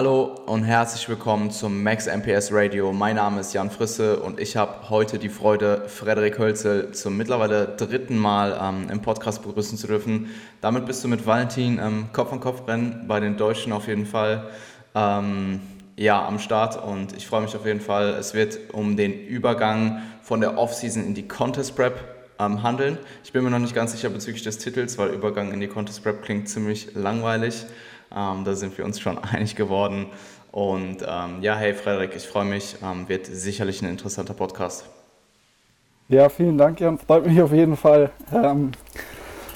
Hallo und herzlich willkommen zum Max MPS Radio. Mein Name ist Jan Frisse und ich habe heute die Freude, Frederik Hölzel zum mittlerweile dritten Mal ähm, im Podcast begrüßen zu dürfen. Damit bist du mit Valentin ähm, Kopf an Kopf rennen, bei den Deutschen auf jeden Fall. Ähm, ja, am Start und ich freue mich auf jeden Fall. Es wird um den Übergang von der Offseason in die Contest Prep ähm, handeln. Ich bin mir noch nicht ganz sicher bezüglich des Titels, weil Übergang in die Contest Prep klingt ziemlich langweilig. Ähm, da sind wir uns schon einig geworden. Und ähm, ja, hey Frederik, ich freue mich. Ähm, wird sicherlich ein interessanter Podcast. Ja, vielen Dank, Jan. Freut mich auf jeden Fall, ähm,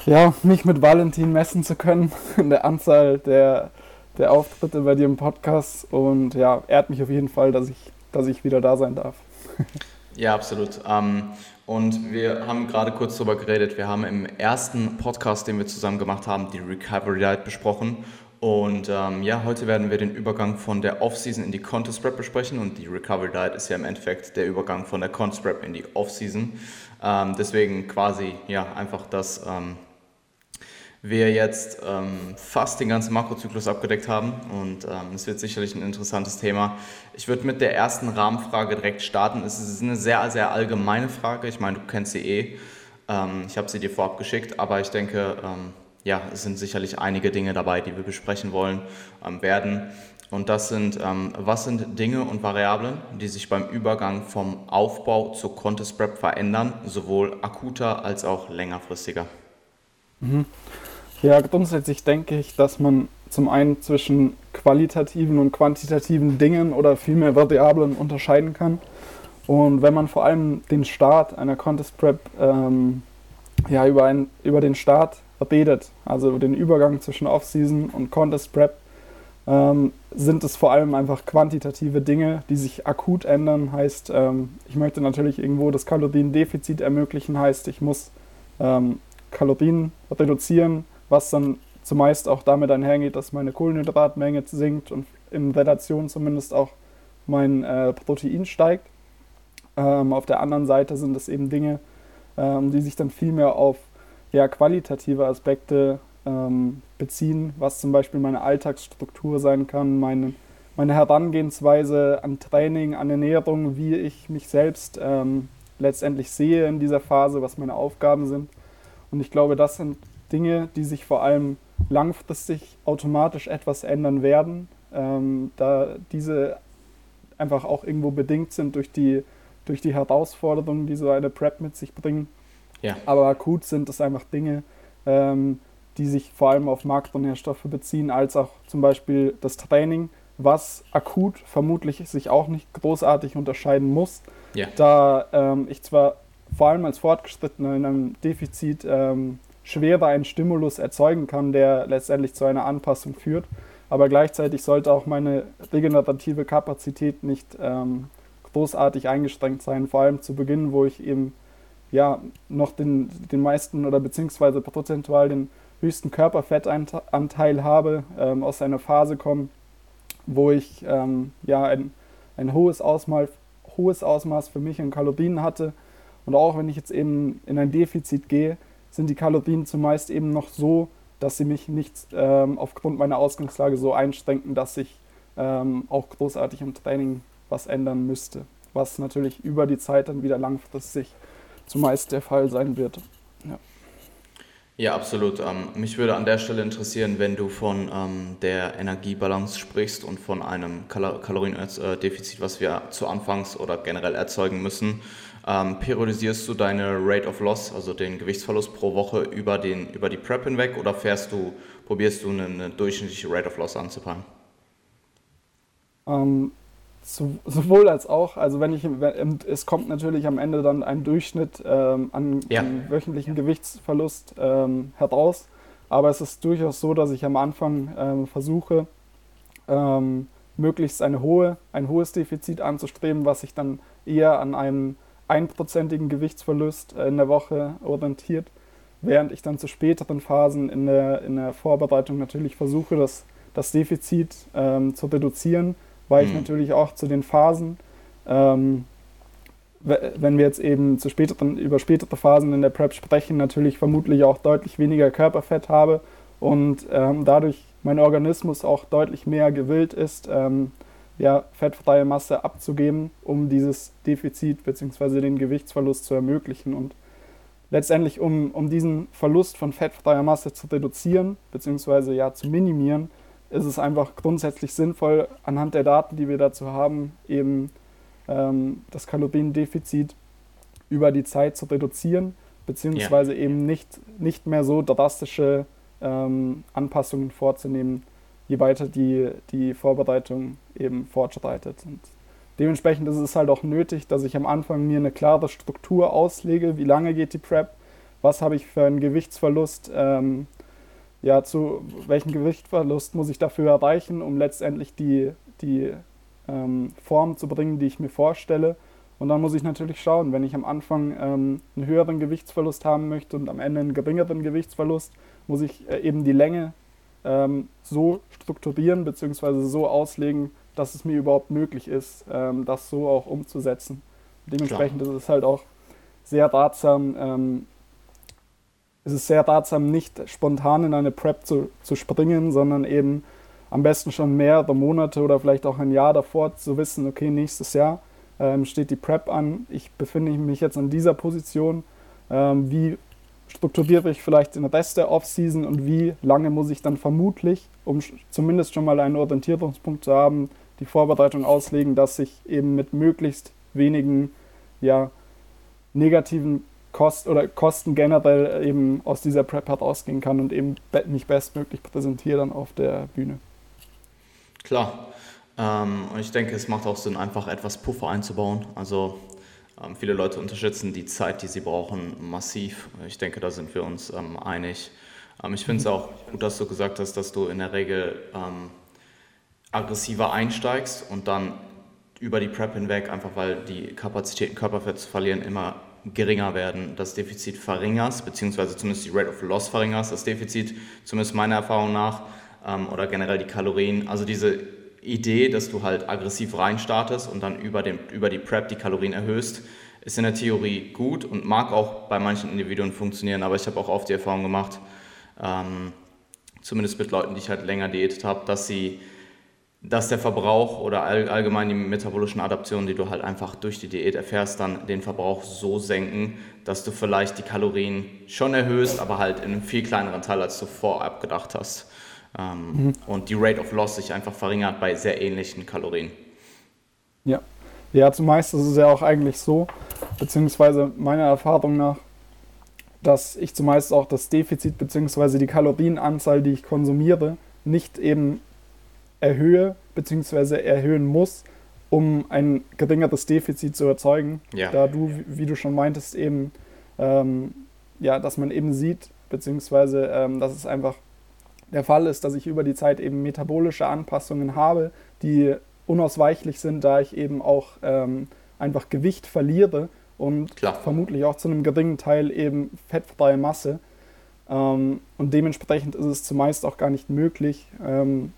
ja, mich mit Valentin messen zu können in der Anzahl der, der Auftritte bei dir im Podcast. Und ja, ehrt mich auf jeden Fall, dass ich, dass ich wieder da sein darf. Ja, absolut. Ähm, und wir haben gerade kurz darüber geredet. Wir haben im ersten Podcast, den wir zusammen gemacht haben, die Recovery Diet besprochen. Und ähm, ja, heute werden wir den Übergang von der Off-Season in die Contest Prep besprechen und die Recovery Diet ist ja im Endeffekt der Übergang von der Contest Prep in die Off-Season. Ähm, deswegen quasi ja einfach, dass ähm, wir jetzt ähm, fast den ganzen Makrozyklus abgedeckt haben und ähm, es wird sicherlich ein interessantes Thema. Ich würde mit der ersten Rahmenfrage direkt starten. Es ist eine sehr, sehr allgemeine Frage. Ich meine, du kennst sie eh. Ähm, ich habe sie dir vorab geschickt, aber ich denke, ja, es sind sicherlich einige Dinge dabei, die wir besprechen wollen ähm, werden. Und das sind, ähm, was sind Dinge und Variablen, die sich beim Übergang vom Aufbau zur Contest Prep verändern, sowohl akuter als auch längerfristiger? Mhm. Ja, grundsätzlich denke ich, dass man zum einen zwischen qualitativen und quantitativen Dingen oder vielmehr Variablen unterscheiden kann. Und wenn man vor allem den Start einer Contest Prep ähm, ja, über, ein, über den Start redet, also den Übergang zwischen Off-Season und Contest Prep, ähm, sind es vor allem einfach quantitative Dinge, die sich akut ändern. Heißt, ähm, ich möchte natürlich irgendwo das Kaloriendefizit ermöglichen, heißt, ich muss ähm, Kalorien reduzieren, was dann zumeist auch damit einhergeht, dass meine Kohlenhydratmenge sinkt und in Relation zumindest auch mein äh, Protein steigt. Ähm, auf der anderen Seite sind es eben Dinge, ähm, die sich dann viel mehr auf eher qualitative Aspekte ähm, beziehen, was zum Beispiel meine Alltagsstruktur sein kann, meine, meine Herangehensweise an Training, an Ernährung, wie ich mich selbst ähm, letztendlich sehe in dieser Phase, was meine Aufgaben sind. Und ich glaube, das sind Dinge, die sich vor allem langfristig automatisch etwas ändern werden, ähm, da diese einfach auch irgendwo bedingt sind durch die, durch die Herausforderungen, die so eine Prep mit sich bringen. Ja. Aber akut sind es einfach Dinge, ähm, die sich vor allem auf Makronährstoffe beziehen, als auch zum Beispiel das Training, was akut vermutlich sich auch nicht großartig unterscheiden muss, ja. da ähm, ich zwar vor allem als Fortgeschrittener in einem Defizit ähm, schwerer einen Stimulus erzeugen kann, der letztendlich zu einer Anpassung führt, aber gleichzeitig sollte auch meine regenerative Kapazität nicht ähm, großartig eingeschränkt sein, vor allem zu Beginn, wo ich eben ja noch den, den meisten oder beziehungsweise prozentual den höchsten Körperfettanteil habe, ähm, aus einer Phase komme, wo ich ähm, ja ein, ein hohes, Ausmaß, hohes Ausmaß für mich an Kalorien hatte. Und auch wenn ich jetzt eben in ein Defizit gehe, sind die Kalorien zumeist eben noch so, dass sie mich nicht ähm, aufgrund meiner Ausgangslage so einschränken, dass ich ähm, auch großartig im Training was ändern müsste. Was natürlich über die Zeit dann wieder langfristig zumeist der Fall sein wird. Ja. Ja, absolut. Ähm, mich würde an der Stelle interessieren, wenn du von ähm, der Energiebalance sprichst und von einem Kal Kaloriendefizit, was wir zu Anfangs oder generell erzeugen müssen. Ähm, periodisierst du deine Rate of Loss, also den Gewichtsverlust pro Woche über, den, über die Prep hinweg oder fährst du, probierst du eine, eine durchschnittliche Rate of Loss anzupeilen? Ähm, sowohl als auch. Also wenn ich, es kommt natürlich am Ende dann ein Durchschnitt ähm, an, ja. an, wöchentlichen Gewichtsverlust ähm, heraus. Aber es ist durchaus so, dass ich am Anfang ähm, versuche, ähm, möglichst eine hohe, ein hohes Defizit anzustreben, was sich dann eher an einem einprozentigen Gewichtsverlust äh, in der Woche orientiert, während ich dann zu späteren Phasen in der, in der Vorbereitung natürlich versuche, das, das Defizit ähm, zu reduzieren weil ich mhm. natürlich auch zu den Phasen, ähm, wenn wir jetzt eben zu späteren, über spätere Phasen in der Prep sprechen, natürlich vermutlich auch deutlich weniger Körperfett habe und ähm, dadurch mein Organismus auch deutlich mehr gewillt ist, ähm, ja, fettfreie Masse abzugeben, um dieses Defizit bzw. den Gewichtsverlust zu ermöglichen. Und letztendlich, um, um diesen Verlust von fettfreier Masse zu reduzieren bzw. ja, zu minimieren, ist es einfach grundsätzlich sinnvoll, anhand der Daten, die wir dazu haben, eben ähm, das Kaloriendefizit über die Zeit zu reduzieren, beziehungsweise ja. eben nicht, nicht mehr so drastische ähm, Anpassungen vorzunehmen, je weiter die, die Vorbereitung eben fortschreitet. Und dementsprechend ist es halt auch nötig, dass ich am Anfang mir eine klare Struktur auslege, wie lange geht die Prep, was habe ich für einen Gewichtsverlust, ähm, ja, zu welchem Gewichtsverlust muss ich dafür erreichen, um letztendlich die, die ähm, Form zu bringen, die ich mir vorstelle. Und dann muss ich natürlich schauen, wenn ich am Anfang ähm, einen höheren Gewichtsverlust haben möchte und am Ende einen geringeren Gewichtsverlust, muss ich äh, eben die Länge ähm, so strukturieren bzw. so auslegen, dass es mir überhaupt möglich ist, ähm, das so auch umzusetzen. Dementsprechend Klar. ist es halt auch sehr ratsam, es ist sehr ratsam, nicht spontan in eine Prep zu, zu springen, sondern eben am besten schon mehrere Monate oder vielleicht auch ein Jahr davor zu wissen, okay, nächstes Jahr ähm, steht die Prep an, ich befinde mich jetzt in dieser Position, ähm, wie strukturiere ich vielleicht den Rest der Offseason und wie lange muss ich dann vermutlich, um zumindest schon mal einen Orientierungspunkt zu haben, die Vorbereitung auslegen, dass ich eben mit möglichst wenigen ja, negativen Kost oder Kosten generell eben aus dieser Prep herausgehen kann und eben mich bestmöglich präsentiere dann auf der Bühne. Klar. Ähm, und ich denke, es macht auch Sinn, einfach etwas Puffer einzubauen. Also ähm, viele Leute unterschätzen die Zeit, die sie brauchen, massiv. Ich denke, da sind wir uns ähm, einig. Ähm, ich finde es auch gut, dass du gesagt hast, dass du in der Regel ähm, aggressiver einsteigst und dann über die Prep hinweg, einfach weil die Kapazitäten, Körperfett zu verlieren, immer geringer werden, das Defizit verringerst, beziehungsweise zumindest die Rate of Loss verringerst, das Defizit, zumindest meiner Erfahrung nach, ähm, oder generell die Kalorien. Also diese Idee, dass du halt aggressiv reinstartest und dann über, den, über die Prep die Kalorien erhöhst, ist in der Theorie gut und mag auch bei manchen Individuen funktionieren, aber ich habe auch oft die Erfahrung gemacht, ähm, zumindest mit Leuten, die ich halt länger diätet habe, dass sie dass der Verbrauch oder all, allgemein die metabolischen Adaptionen, die du halt einfach durch die Diät erfährst, dann den Verbrauch so senken, dass du vielleicht die Kalorien schon erhöhst, aber halt in einem viel kleineren Teil, als du vorab gedacht hast. Ähm, mhm. Und die Rate of Loss sich einfach verringert bei sehr ähnlichen Kalorien. Ja, ja, zumeist ist es ja auch eigentlich so, beziehungsweise meiner Erfahrung nach, dass ich zumeist auch das Defizit beziehungsweise die Kalorienanzahl, die ich konsumiere, nicht eben erhöhe bzw. erhöhen muss, um ein geringeres Defizit zu erzeugen. Ja. Da du, wie du schon meintest, eben, ähm, ja, dass man eben sieht, beziehungsweise ähm, dass es einfach der Fall ist, dass ich über die Zeit eben metabolische Anpassungen habe, die unausweichlich sind, da ich eben auch ähm, einfach Gewicht verliere und Klar. vermutlich auch zu einem geringen Teil eben fettfreie Masse. Ähm, und dementsprechend ist es zumeist auch gar nicht möglich, ähm,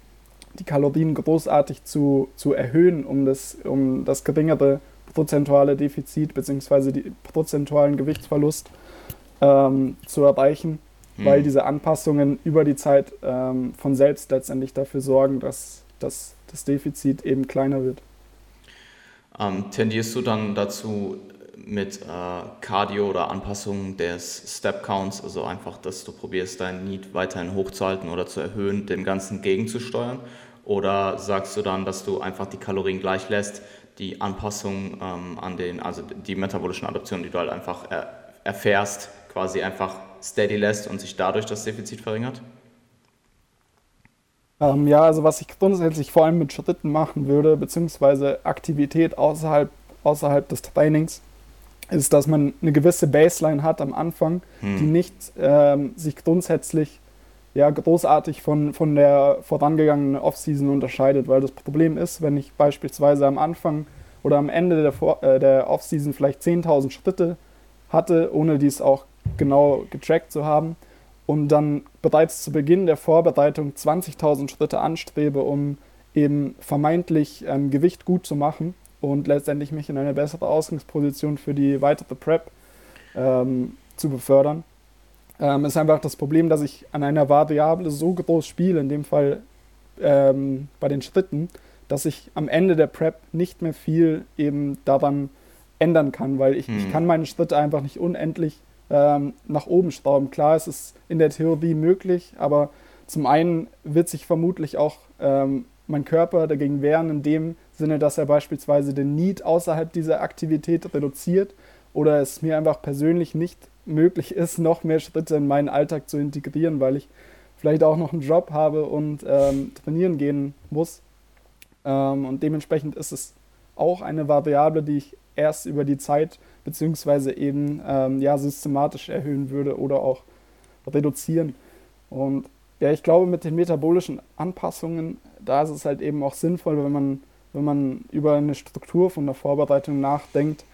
die Kalorien großartig zu, zu erhöhen, um das, um das geringere prozentuale Defizit bzw. den prozentualen Gewichtsverlust ähm, zu erreichen, hm. weil diese Anpassungen über die Zeit ähm, von selbst letztendlich dafür sorgen, dass, dass das Defizit eben kleiner wird. Ähm, tendierst du dann dazu, mit äh, Cardio oder Anpassung des Step Counts, also einfach, dass du probierst, dein Need weiterhin hochzuhalten oder zu erhöhen, dem Ganzen gegenzusteuern? Oder sagst du dann, dass du einfach die Kalorien gleich lässt, die Anpassung ähm, an den, also die metabolischen Adaptionen, die du halt einfach er, erfährst, quasi einfach steady lässt und sich dadurch das Defizit verringert? Ähm, ja, also was ich grundsätzlich vor allem mit Schritten machen würde, beziehungsweise Aktivität außerhalb, außerhalb des Trainings, ist, dass man eine gewisse Baseline hat am Anfang, hm. die nicht ähm, sich grundsätzlich ja, großartig von, von der vorangegangenen Offseason unterscheidet, weil das Problem ist, wenn ich beispielsweise am Anfang oder am Ende der, Vor äh, der Offseason vielleicht 10.000 Schritte hatte, ohne dies auch genau getrackt zu haben und dann bereits zu Beginn der Vorbereitung 20.000 Schritte anstrebe, um eben vermeintlich ähm, Gewicht gut zu machen und letztendlich mich in eine bessere Ausgangsposition für die weitere Prep ähm, zu befördern, ähm, ist einfach das Problem, dass ich an einer Variable so groß spiele, in dem Fall ähm, bei den Schritten, dass ich am Ende der Prep nicht mehr viel eben daran ändern kann, weil ich, hm. ich kann meine Schritte einfach nicht unendlich ähm, nach oben schrauben. Klar, es ist in der Theorie möglich, aber zum einen wird sich vermutlich auch ähm, mein Körper dagegen wehren, in dem Sinne, dass er beispielsweise den Need außerhalb dieser Aktivität reduziert oder es mir einfach persönlich nicht möglich ist, noch mehr Schritte in meinen Alltag zu integrieren, weil ich vielleicht auch noch einen Job habe und ähm, trainieren gehen muss. Ähm, und dementsprechend ist es auch eine Variable, die ich erst über die Zeit beziehungsweise eben ähm, ja, systematisch erhöhen würde oder auch reduzieren. Und ja, ich glaube, mit den metabolischen Anpassungen, da ist es halt eben auch sinnvoll, wenn man, wenn man über eine Struktur von der Vorbereitung nachdenkt,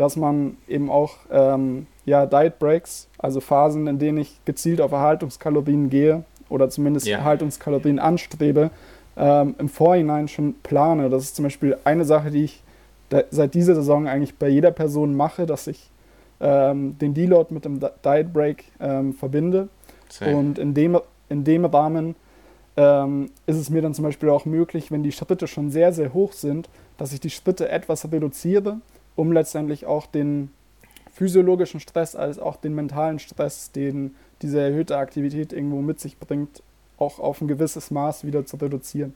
dass man eben auch ähm, ja, Diet Breaks, also Phasen, in denen ich gezielt auf Erhaltungskalorien gehe oder zumindest ja. Erhaltungskalorien anstrebe, ähm, im Vorhinein schon plane. Das ist zum Beispiel eine Sache, die ich seit dieser Saison eigentlich bei jeder Person mache, dass ich ähm, den Deload mit dem Diet Break ähm, verbinde. Same. Und in dem, in dem Rahmen ähm, ist es mir dann zum Beispiel auch möglich, wenn die Schritte schon sehr, sehr hoch sind, dass ich die Schritte etwas reduziere, um letztendlich auch den physiologischen Stress als auch den mentalen Stress, den diese erhöhte Aktivität irgendwo mit sich bringt, auch auf ein gewisses Maß wieder zu reduzieren.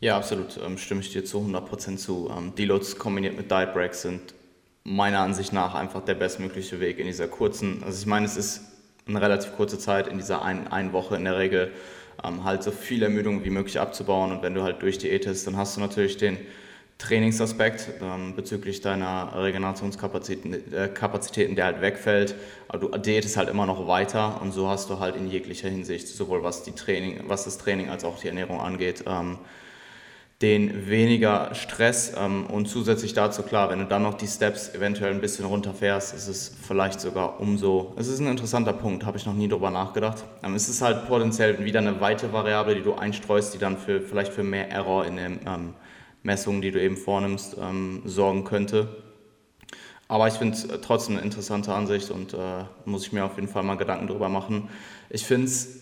Ja, absolut. Ähm, stimme ich dir zu 100% zu. Ähm, Deloads kombiniert mit Diet Breaks sind meiner Ansicht nach einfach der bestmögliche Weg in dieser kurzen, also ich meine, es ist eine relativ kurze Zeit, in dieser einen, einen Woche in der Regel ähm, halt so viel Ermüdung wie möglich abzubauen und wenn du halt durchdiätest, dann hast du natürlich den Trainingsaspekt ähm, bezüglich deiner Regenerationskapazitäten, äh, der halt wegfällt. Aber du diätest halt immer noch weiter und so hast du halt in jeglicher Hinsicht, sowohl was, die Training, was das Training als auch die Ernährung angeht, ähm, den weniger Stress ähm, und zusätzlich dazu, klar, wenn du dann noch die Steps eventuell ein bisschen runterfährst, ist es vielleicht sogar umso, es ist ein interessanter Punkt, habe ich noch nie drüber nachgedacht. Ähm, es ist halt potenziell wieder eine weitere Variable, die du einstreust, die dann für, vielleicht für mehr Error in den ähm, Messungen, die du eben vornimmst, ähm, sorgen könnte. Aber ich finde es äh, trotzdem eine interessante Ansicht und äh, muss ich mir auf jeden Fall mal Gedanken drüber machen. Ich finde es,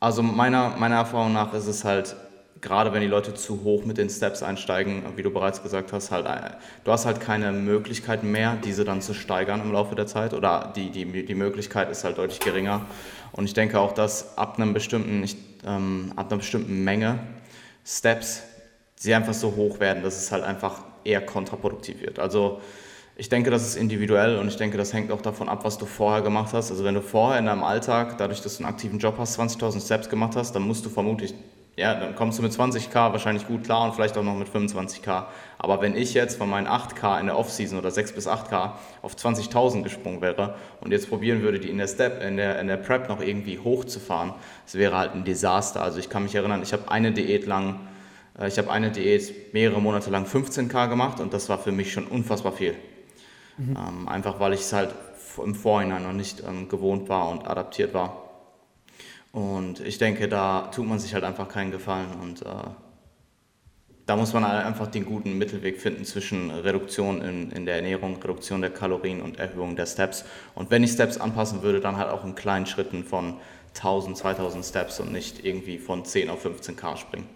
also meiner, meiner Erfahrung nach ist es halt gerade wenn die Leute zu hoch mit den Steps einsteigen, wie du bereits gesagt hast, halt, äh, du hast halt keine Möglichkeit mehr, diese dann zu steigern im Laufe der Zeit oder die, die, die Möglichkeit ist halt deutlich geringer. Und ich denke auch, dass ab, einem bestimmten, nicht, ähm, ab einer bestimmten Menge Steps sie einfach so hoch werden, dass es halt einfach eher kontraproduktiv wird. Also ich denke, das ist individuell und ich denke, das hängt auch davon ab, was du vorher gemacht hast. Also wenn du vorher in deinem Alltag, dadurch, dass du einen aktiven Job hast, 20.000 Steps gemacht hast, dann musst du vermutlich ja, dann kommst du mit 20k wahrscheinlich gut klar und vielleicht auch noch mit 25k. Aber wenn ich jetzt von meinen 8k in der Offseason oder 6 bis 8k auf 20.000 gesprungen wäre und jetzt probieren würde, die in der Step, in der, in der Prep noch irgendwie hochzufahren, das wäre halt ein Desaster. Also ich kann mich erinnern, ich habe eine Diät lang, ich habe eine Diät mehrere Monate lang 15k gemacht und das war für mich schon unfassbar viel. Mhm. Ähm, einfach weil ich es halt im Vorhinein noch nicht ähm, gewohnt war und adaptiert war. Und ich denke, da tut man sich halt einfach keinen Gefallen und äh, da muss man halt einfach den guten Mittelweg finden zwischen Reduktion in, in der Ernährung, Reduktion der Kalorien und Erhöhung der Steps. Und wenn ich Steps anpassen würde, dann halt auch in kleinen Schritten von 1000, 2000 Steps und nicht irgendwie von 10 auf 15k springen.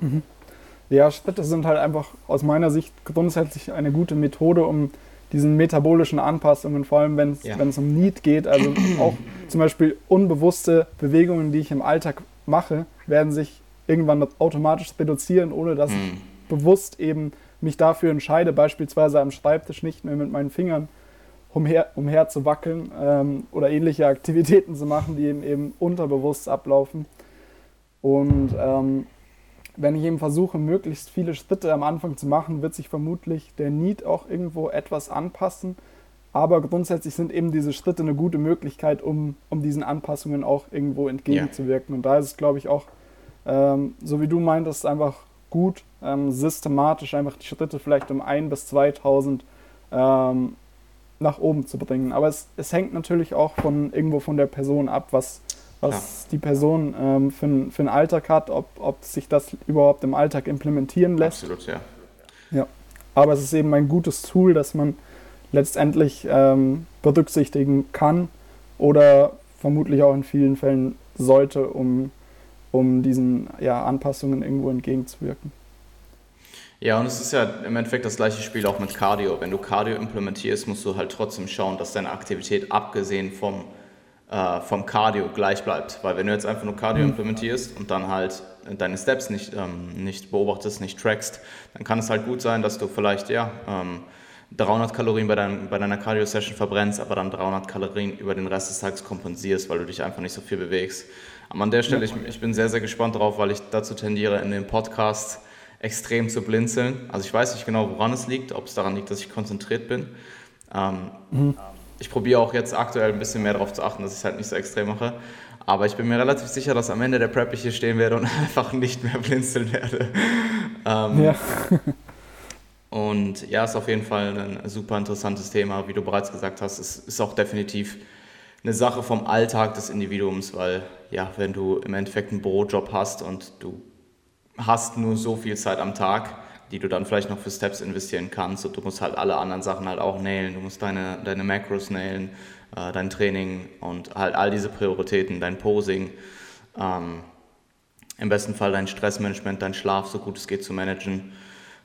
Mhm. Ja, Schritte sind halt einfach aus meiner Sicht grundsätzlich eine gute Methode, um diesen metabolischen Anpassungen, vor allem wenn es ja. um Need geht, also auch zum Beispiel unbewusste Bewegungen, die ich im Alltag mache, werden sich irgendwann automatisch reduzieren, ohne dass mhm. ich bewusst eben mich dafür entscheide, beispielsweise am Schreibtisch nicht mehr mit meinen Fingern umher, umher zu wackeln ähm, oder ähnliche Aktivitäten zu machen, die eben, eben unterbewusst ablaufen. Und ähm, wenn ich eben versuche, möglichst viele Schritte am Anfang zu machen, wird sich vermutlich der Need auch irgendwo etwas anpassen. Aber grundsätzlich sind eben diese Schritte eine gute Möglichkeit, um, um diesen Anpassungen auch irgendwo entgegenzuwirken. Ja. Und da ist es, glaube ich, auch, ähm, so wie du meintest, einfach gut, ähm, systematisch einfach die Schritte vielleicht um 1 bis 2000 ähm, nach oben zu bringen. Aber es, es hängt natürlich auch von irgendwo von der Person ab, was, was ja. die Person ähm, für, für einen Alltag hat, ob, ob sich das überhaupt im Alltag implementieren lässt. Absolut, ja. Ja. Aber es ist eben ein gutes Tool, dass man letztendlich ähm, berücksichtigen kann oder vermutlich auch in vielen Fällen sollte, um, um diesen ja, Anpassungen irgendwo entgegenzuwirken. Ja, und es ist ja im Endeffekt das gleiche Spiel auch mit Cardio. Wenn du Cardio implementierst, musst du halt trotzdem schauen, dass deine Aktivität abgesehen vom, äh, vom Cardio gleich bleibt. Weil wenn du jetzt einfach nur Cardio mhm. implementierst und dann halt deine Steps nicht, ähm, nicht beobachtest, nicht trackst, dann kann es halt gut sein, dass du vielleicht, ja, ähm, 300 Kalorien bei, dein, bei deiner Cardio-Session verbrennst, aber dann 300 Kalorien über den Rest des Tages kompensierst, weil du dich einfach nicht so viel bewegst. Aber an der Stelle, ich, ich bin sehr, sehr gespannt drauf, weil ich dazu tendiere, in dem Podcast extrem zu blinzeln. Also ich weiß nicht genau, woran es liegt, ob es daran liegt, dass ich konzentriert bin. Ähm, mhm. Ich probiere auch jetzt aktuell ein bisschen mehr darauf zu achten, dass ich es halt nicht so extrem mache. Aber ich bin mir relativ sicher, dass am Ende der Prep ich hier stehen werde und einfach nicht mehr blinzeln werde. ähm, ja. und ja, ist auf jeden Fall ein super interessantes Thema. Wie du bereits gesagt hast, es ist auch definitiv eine Sache vom Alltag des Individuums, weil ja, wenn du im Endeffekt einen Bürojob hast und du hast nur so viel Zeit am Tag, die du dann vielleicht noch für Steps investieren kannst und du musst halt alle anderen Sachen halt auch nailen. Du musst deine, deine Macros nailen, äh, dein Training und halt all diese Prioritäten, dein Posing, ähm, im besten Fall dein Stressmanagement, dein Schlaf so gut es geht zu managen.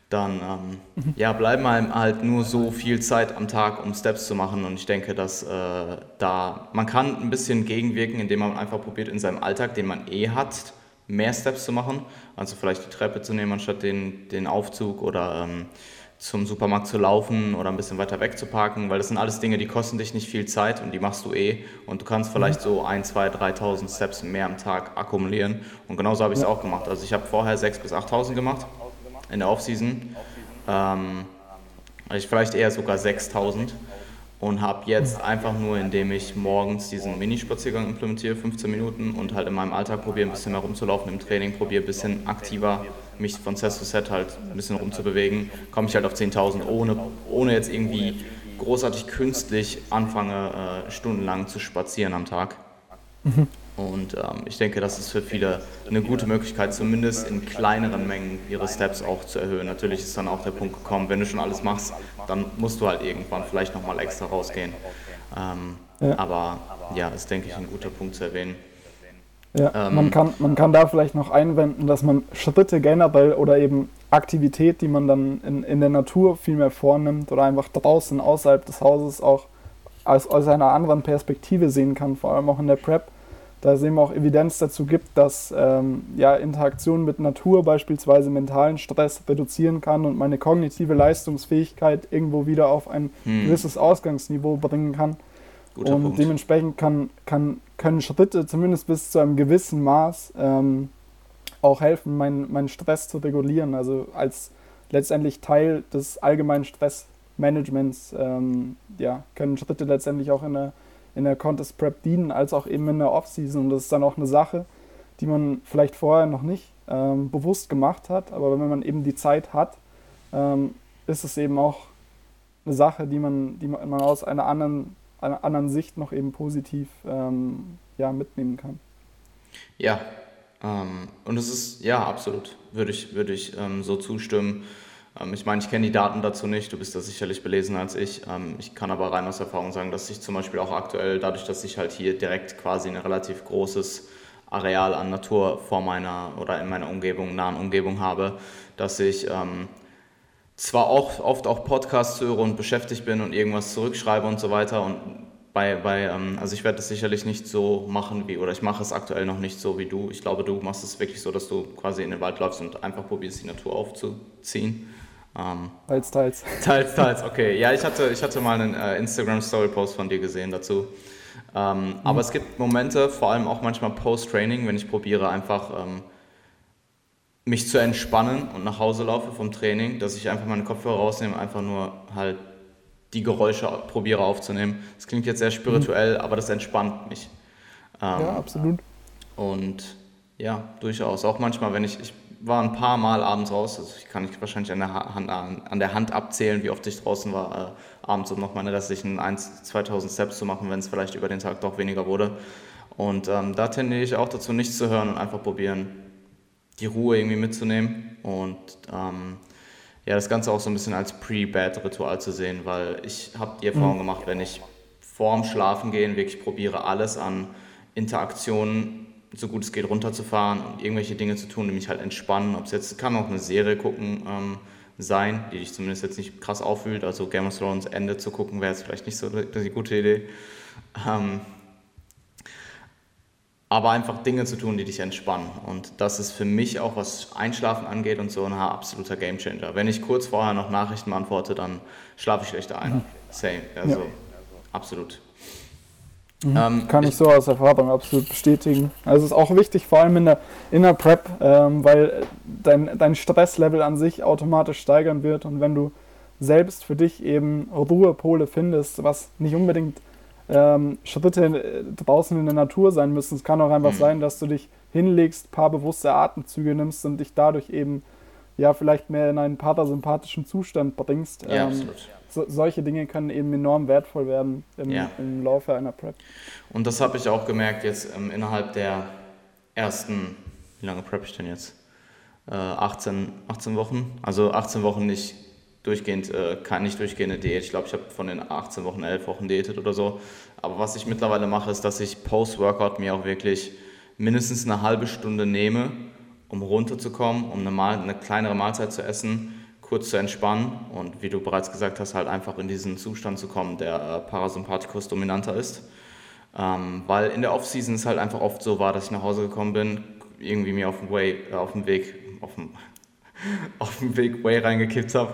Dann ähm, mhm. ja, bleiben einem halt nur so viel Zeit am Tag, um Steps zu machen. Und ich denke, dass äh, da man kann ein bisschen gegenwirken, indem man einfach probiert, in seinem Alltag, den man eh hat, mehr Steps zu machen. Also vielleicht die Treppe zu nehmen, anstatt den, den Aufzug oder ähm, zum Supermarkt zu laufen oder ein bisschen weiter weg zu parken, weil das sind alles Dinge, die kosten dich nicht viel Zeit und die machst du eh. Und du kannst vielleicht so 1, 2, 3.000 Steps mehr am Tag akkumulieren. Und genauso habe ich es auch gemacht. Also ich habe vorher 6.000 bis 8.000 gemacht in der Offseason. Ähm, ich vielleicht eher sogar 6.000 und habe jetzt einfach nur, indem ich morgens diesen Minispaziergang implementiere, 15 Minuten und halt in meinem Alltag probiere, ein bisschen mehr rumzulaufen im Training, probiere ein bisschen aktiver mich von Set zu Set halt ein bisschen rumzubewegen, komme ich halt auf 10.000, ohne, ohne jetzt irgendwie großartig künstlich anfange, äh, stundenlang zu spazieren am Tag. Mhm. Und ähm, ich denke, das ist für viele eine gute Möglichkeit, zumindest in kleineren Mengen ihre Steps auch zu erhöhen. Natürlich ist dann auch der Punkt gekommen, wenn du schon alles machst, dann musst du halt irgendwann vielleicht nochmal extra rausgehen. Ähm, ja. Aber ja, ist, denke ich, ein guter Punkt zu erwähnen. Ja, ähm, man, kann, man kann da vielleicht noch einwenden, dass man Schritte generell oder eben Aktivität, die man dann in, in der Natur viel mehr vornimmt oder einfach draußen außerhalb des Hauses auch aus, aus einer anderen Perspektive sehen kann, vor allem auch in der Prep da es eben auch Evidenz dazu gibt, dass ähm, ja, Interaktion mit Natur beispielsweise mentalen Stress reduzieren kann und meine kognitive Leistungsfähigkeit irgendwo wieder auf ein hm. gewisses Ausgangsniveau bringen kann. Guter und Punkt. dementsprechend kann, kann, können Schritte zumindest bis zu einem gewissen Maß ähm, auch helfen, meinen mein Stress zu regulieren. Also als letztendlich Teil des allgemeinen Stressmanagements ähm, ja, können Schritte letztendlich auch in der in der Contest Prep dienen, als auch eben in der Offseason. Und das ist dann auch eine Sache, die man vielleicht vorher noch nicht ähm, bewusst gemacht hat, aber wenn man eben die Zeit hat, ähm, ist es eben auch eine Sache, die man, die man aus einer anderen, einer anderen Sicht noch eben positiv ähm, ja, mitnehmen kann. Ja, ähm, und es ist, ja, absolut, würde ich, würde ich ähm, so zustimmen. Ähm, ich meine, ich kenne die Daten dazu nicht, du bist da sicherlich belesener als ich. Ähm, ich kann aber rein aus Erfahrung sagen, dass ich zum Beispiel auch aktuell, dadurch, dass ich halt hier direkt quasi ein relativ großes Areal an Natur vor meiner oder in meiner Umgebung, nahen Umgebung habe, dass ich ähm, zwar auch oft auch Podcasts höre und beschäftigt bin und irgendwas zurückschreibe und so weiter und bei, bei ähm, also ich werde das sicherlich nicht so machen wie, oder ich mache es aktuell noch nicht so wie du. Ich glaube, du machst es wirklich so, dass du quasi in den Wald läufst und einfach probierst, die Natur aufzuziehen. Ähm, teils, teils. Teils, teils, okay. Ja, ich hatte, ich hatte mal einen äh, Instagram-Story-Post von dir gesehen dazu. Ähm, mhm. Aber es gibt Momente, vor allem auch manchmal Post-Training, wenn ich probiere einfach ähm, mich zu entspannen und nach Hause laufe vom Training, dass ich einfach meine Kopfhörer rausnehme, einfach nur halt die Geräusche probiere aufzunehmen. Das klingt jetzt sehr spirituell, mhm. aber das entspannt mich. Ähm, ja, absolut. Und ja, durchaus. Auch manchmal, wenn ich, ich war ein paar Mal abends raus. Also ich kann ich wahrscheinlich an der Hand, an der Hand abzählen, wie oft ich draußen war, äh, abends, um noch meine restlichen 1.000, 2000 Steps zu machen, wenn es vielleicht über den Tag doch weniger wurde. Und ähm, da tendiere ich auch dazu, nichts zu hören und einfach probieren, die Ruhe irgendwie mitzunehmen. Und ähm, ja, das Ganze auch so ein bisschen als Pre-Bed-Ritual zu sehen, weil ich habe die Erfahrung mhm. gemacht, wenn ich vorm Schlafen gehen wirklich probiere, alles an Interaktionen so gut es geht runterzufahren und irgendwelche Dinge zu tun, die mich halt entspannen. Ob es jetzt, kann auch eine Serie gucken ähm, sein, die dich zumindest jetzt nicht krass auffühlt. Also Game of Thrones Ende zu gucken wäre jetzt vielleicht nicht so die gute Idee. Ähm, aber einfach Dinge zu tun, die dich entspannen. Und das ist für mich auch, was Einschlafen angeht und so, ein absoluter Gamechanger. Wenn ich kurz vorher noch Nachrichten beantworte, dann schlafe ich schlechter ein. Same. Also ja. absolut. Mhm. Ähm, Kann ich so aus Erfahrung absolut bestätigen. Also es ist auch wichtig, vor allem in der, in der Prep, ähm, weil dein, dein Stresslevel an sich automatisch steigern wird und wenn du selbst für dich eben Ruhepole findest, was nicht unbedingt ähm, Schritte äh, draußen in der Natur sein müssen. Es kann auch einfach mhm. sein, dass du dich hinlegst, ein paar bewusste Atemzüge nimmst und dich dadurch eben ja vielleicht mehr in einen parasympathischen Zustand bringst. Ja, ähm, absolut. So, solche Dinge können eben enorm wertvoll werden im, ja. im Laufe einer Prep. Und das habe ich auch gemerkt jetzt ähm, innerhalb der ersten, wie lange prep ich denn jetzt? Äh, 18, 18 Wochen. Also 18 Wochen nicht durchgehend, äh, keine nicht durchgehende Diät. Ich glaube, ich habe von den 18 Wochen 11 Wochen diätet oder so. Aber was ich mittlerweile mache, ist, dass ich Post-Workout mir auch wirklich mindestens eine halbe Stunde nehme, um runterzukommen, um eine, Mahl eine kleinere Mahlzeit zu essen, kurz zu entspannen und wie du bereits gesagt hast, halt einfach in diesen Zustand zu kommen, der äh, Parasympathikus dominanter ist. Ähm, weil in der Off-Season es halt einfach oft so war, dass ich nach Hause gekommen bin, irgendwie mir auf dem, Way, äh, auf dem Weg, auf dem, auf dem Weg Way reingekippt habe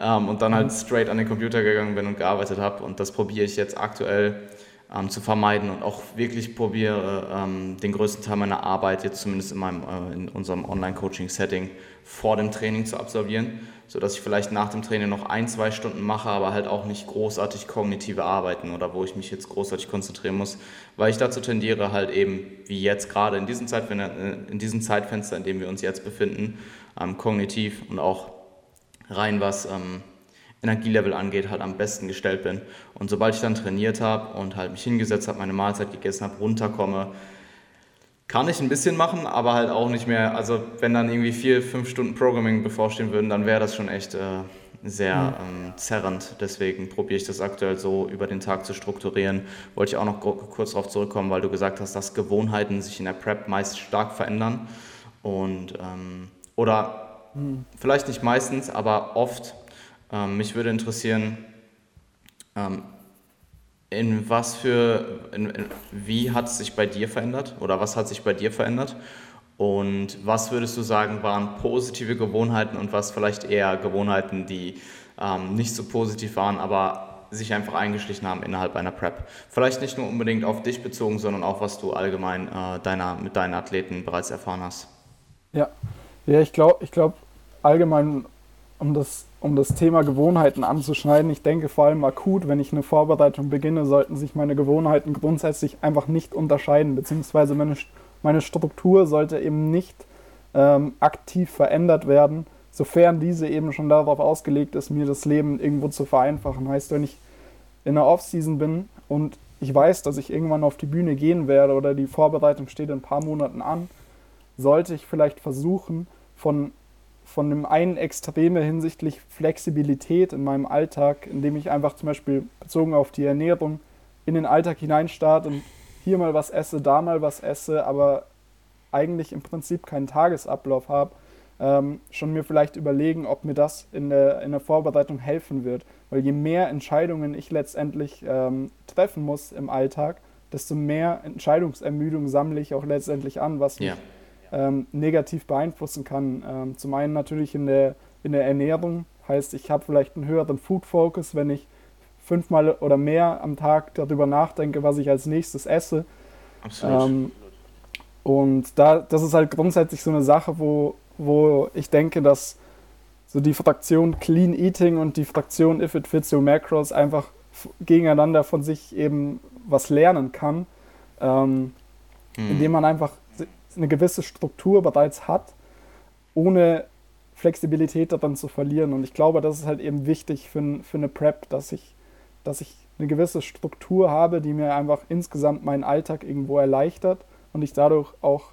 ähm, und dann halt straight an den Computer gegangen bin und gearbeitet habe. Und das probiere ich jetzt aktuell ähm, zu vermeiden und auch wirklich probiere, ähm, den größten Teil meiner Arbeit jetzt zumindest in, meinem, äh, in unserem Online-Coaching-Setting vor dem Training zu absolvieren, sodass ich vielleicht nach dem Training noch ein, zwei Stunden mache, aber halt auch nicht großartig kognitive Arbeiten oder wo ich mich jetzt großartig konzentrieren muss, weil ich dazu tendiere, halt eben wie jetzt gerade in diesem, Zeitfenster, in diesem Zeitfenster, in dem wir uns jetzt befinden, ähm, kognitiv und auch rein was ähm, Energielevel angeht, halt am besten gestellt bin. Und sobald ich dann trainiert habe und halt mich hingesetzt habe, meine Mahlzeit gegessen habe, runterkomme, kann ich ein bisschen machen, aber halt auch nicht mehr. Also wenn dann irgendwie vier, fünf Stunden Programming bevorstehen würden, dann wäre das schon echt äh, sehr ähm, zerrend. Deswegen probiere ich das aktuell so über den Tag zu strukturieren. Wollte ich auch noch kurz darauf zurückkommen, weil du gesagt hast, dass Gewohnheiten sich in der Prep meist stark verändern. Und ähm, oder hm. Vielleicht nicht meistens, aber oft. Ähm, mich würde interessieren, ähm, in was für, in, in, wie hat es sich bei dir verändert oder was hat sich bei dir verändert? Und was würdest du sagen, waren positive Gewohnheiten und was vielleicht eher Gewohnheiten, die ähm, nicht so positiv waren, aber sich einfach eingeschlichen haben innerhalb einer Prep? Vielleicht nicht nur unbedingt auf dich bezogen, sondern auch, was du allgemein äh, deiner, mit deinen Athleten bereits erfahren hast. Ja, ja ich glaube, ich glaub, allgemein, um das, um das Thema Gewohnheiten anzuschneiden, ich denke vor allem akut, wenn ich eine Vorbereitung beginne, sollten sich meine Gewohnheiten grundsätzlich einfach nicht unterscheiden, beziehungsweise meine, meine Struktur sollte eben nicht ähm, aktiv verändert werden, sofern diese eben schon darauf ausgelegt ist, mir das Leben irgendwo zu vereinfachen. Heißt, wenn ich in der Offseason bin und ich weiß, dass ich irgendwann auf die Bühne gehen werde oder die Vorbereitung steht in ein paar Monaten an, sollte ich vielleicht versuchen, von von dem einen Extreme hinsichtlich Flexibilität in meinem Alltag, indem ich einfach zum Beispiel bezogen auf die Ernährung in den Alltag hineinstarte und hier mal was esse, da mal was esse, aber eigentlich im Prinzip keinen Tagesablauf habe, ähm, schon mir vielleicht überlegen, ob mir das in der, in der Vorbereitung helfen wird. Weil je mehr Entscheidungen ich letztendlich ähm, treffen muss im Alltag, desto mehr Entscheidungsermüdung sammle ich auch letztendlich an, was mich ähm, negativ beeinflussen kann. Ähm, zum einen natürlich in der, in der Ernährung, heißt, ich habe vielleicht einen höheren Food Focus, wenn ich fünfmal oder mehr am Tag darüber nachdenke, was ich als nächstes esse. Absolut. Ähm, und da, das ist halt grundsätzlich so eine Sache, wo, wo ich denke, dass so die Fraktion Clean Eating und die Fraktion If It Fits Your Macros einfach gegeneinander von sich eben was lernen kann, ähm, hm. indem man einfach eine gewisse Struktur bereits hat, ohne Flexibilität daran zu verlieren. Und ich glaube, das ist halt eben wichtig für, für eine Prep, dass ich, dass ich eine gewisse Struktur habe, die mir einfach insgesamt meinen Alltag irgendwo erleichtert und ich dadurch auch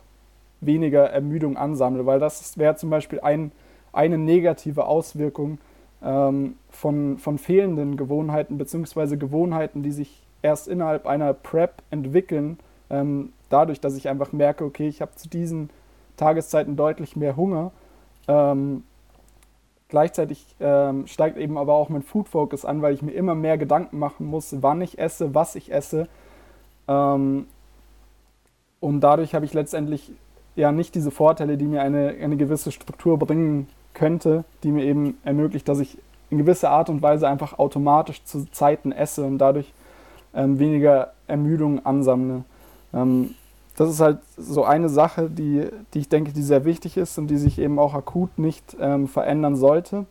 weniger Ermüdung ansammle. Weil das wäre zum Beispiel ein, eine negative Auswirkung ähm, von, von fehlenden Gewohnheiten beziehungsweise Gewohnheiten, die sich erst innerhalb einer Prep entwickeln, ähm, dadurch, dass ich einfach merke, okay, ich habe zu diesen Tageszeiten deutlich mehr Hunger. Ähm, gleichzeitig ähm, steigt eben aber auch mein Food Focus an, weil ich mir immer mehr Gedanken machen muss, wann ich esse, was ich esse. Ähm, und dadurch habe ich letztendlich ja nicht diese Vorteile, die mir eine, eine gewisse Struktur bringen könnte, die mir eben ermöglicht, dass ich in gewisser Art und Weise einfach automatisch zu Zeiten esse und dadurch ähm, weniger Ermüdung ansammle. Ähm, das ist halt so eine Sache, die, die ich denke, die sehr wichtig ist und die sich eben auch akut nicht ähm, verändern sollte.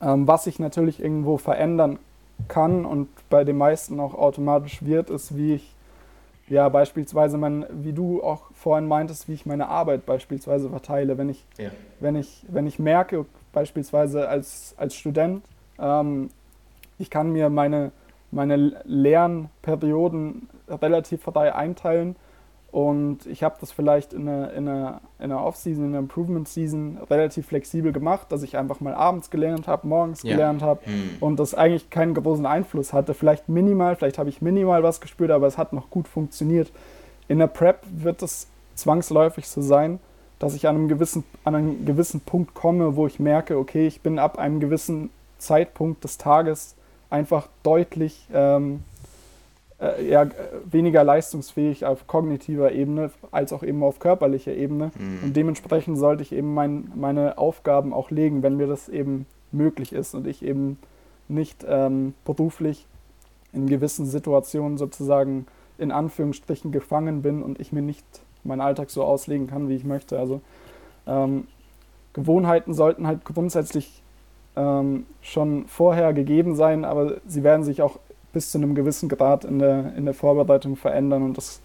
Ähm, was sich natürlich irgendwo verändern kann und bei den meisten auch automatisch wird, ist, wie ich ja beispielsweise mein, wie du auch vorhin meintest, wie ich meine Arbeit beispielsweise verteile. Wenn ich, ja. wenn ich, wenn ich merke, beispielsweise als, als Student, ähm, ich kann mir meine, meine Lernperioden relativ frei einteilen und ich habe das vielleicht in einer, in einer, in einer Off-Season, in einer Improvement-Season relativ flexibel gemacht, dass ich einfach mal abends gelernt habe, morgens ja. gelernt habe hm. und das eigentlich keinen großen Einfluss hatte. Vielleicht minimal, vielleicht habe ich minimal was gespürt, aber es hat noch gut funktioniert. In der Prep wird es zwangsläufig so sein, dass ich an einem gewissen, an einen gewissen Punkt komme, wo ich merke, okay, ich bin ab einem gewissen Zeitpunkt des Tages einfach deutlich ähm, äh, ja, weniger leistungsfähig auf kognitiver Ebene als auch eben auf körperlicher Ebene. Mhm. Und dementsprechend sollte ich eben mein, meine Aufgaben auch legen, wenn mir das eben möglich ist und ich eben nicht ähm, beruflich in gewissen Situationen sozusagen in Anführungsstrichen gefangen bin und ich mir nicht meinen Alltag so auslegen kann, wie ich möchte. Also ähm, Gewohnheiten sollten halt grundsätzlich ähm, schon vorher gegeben sein, aber sie werden sich auch bis zu einem gewissen Grad in der, in der Vorbereitung verändern. Und das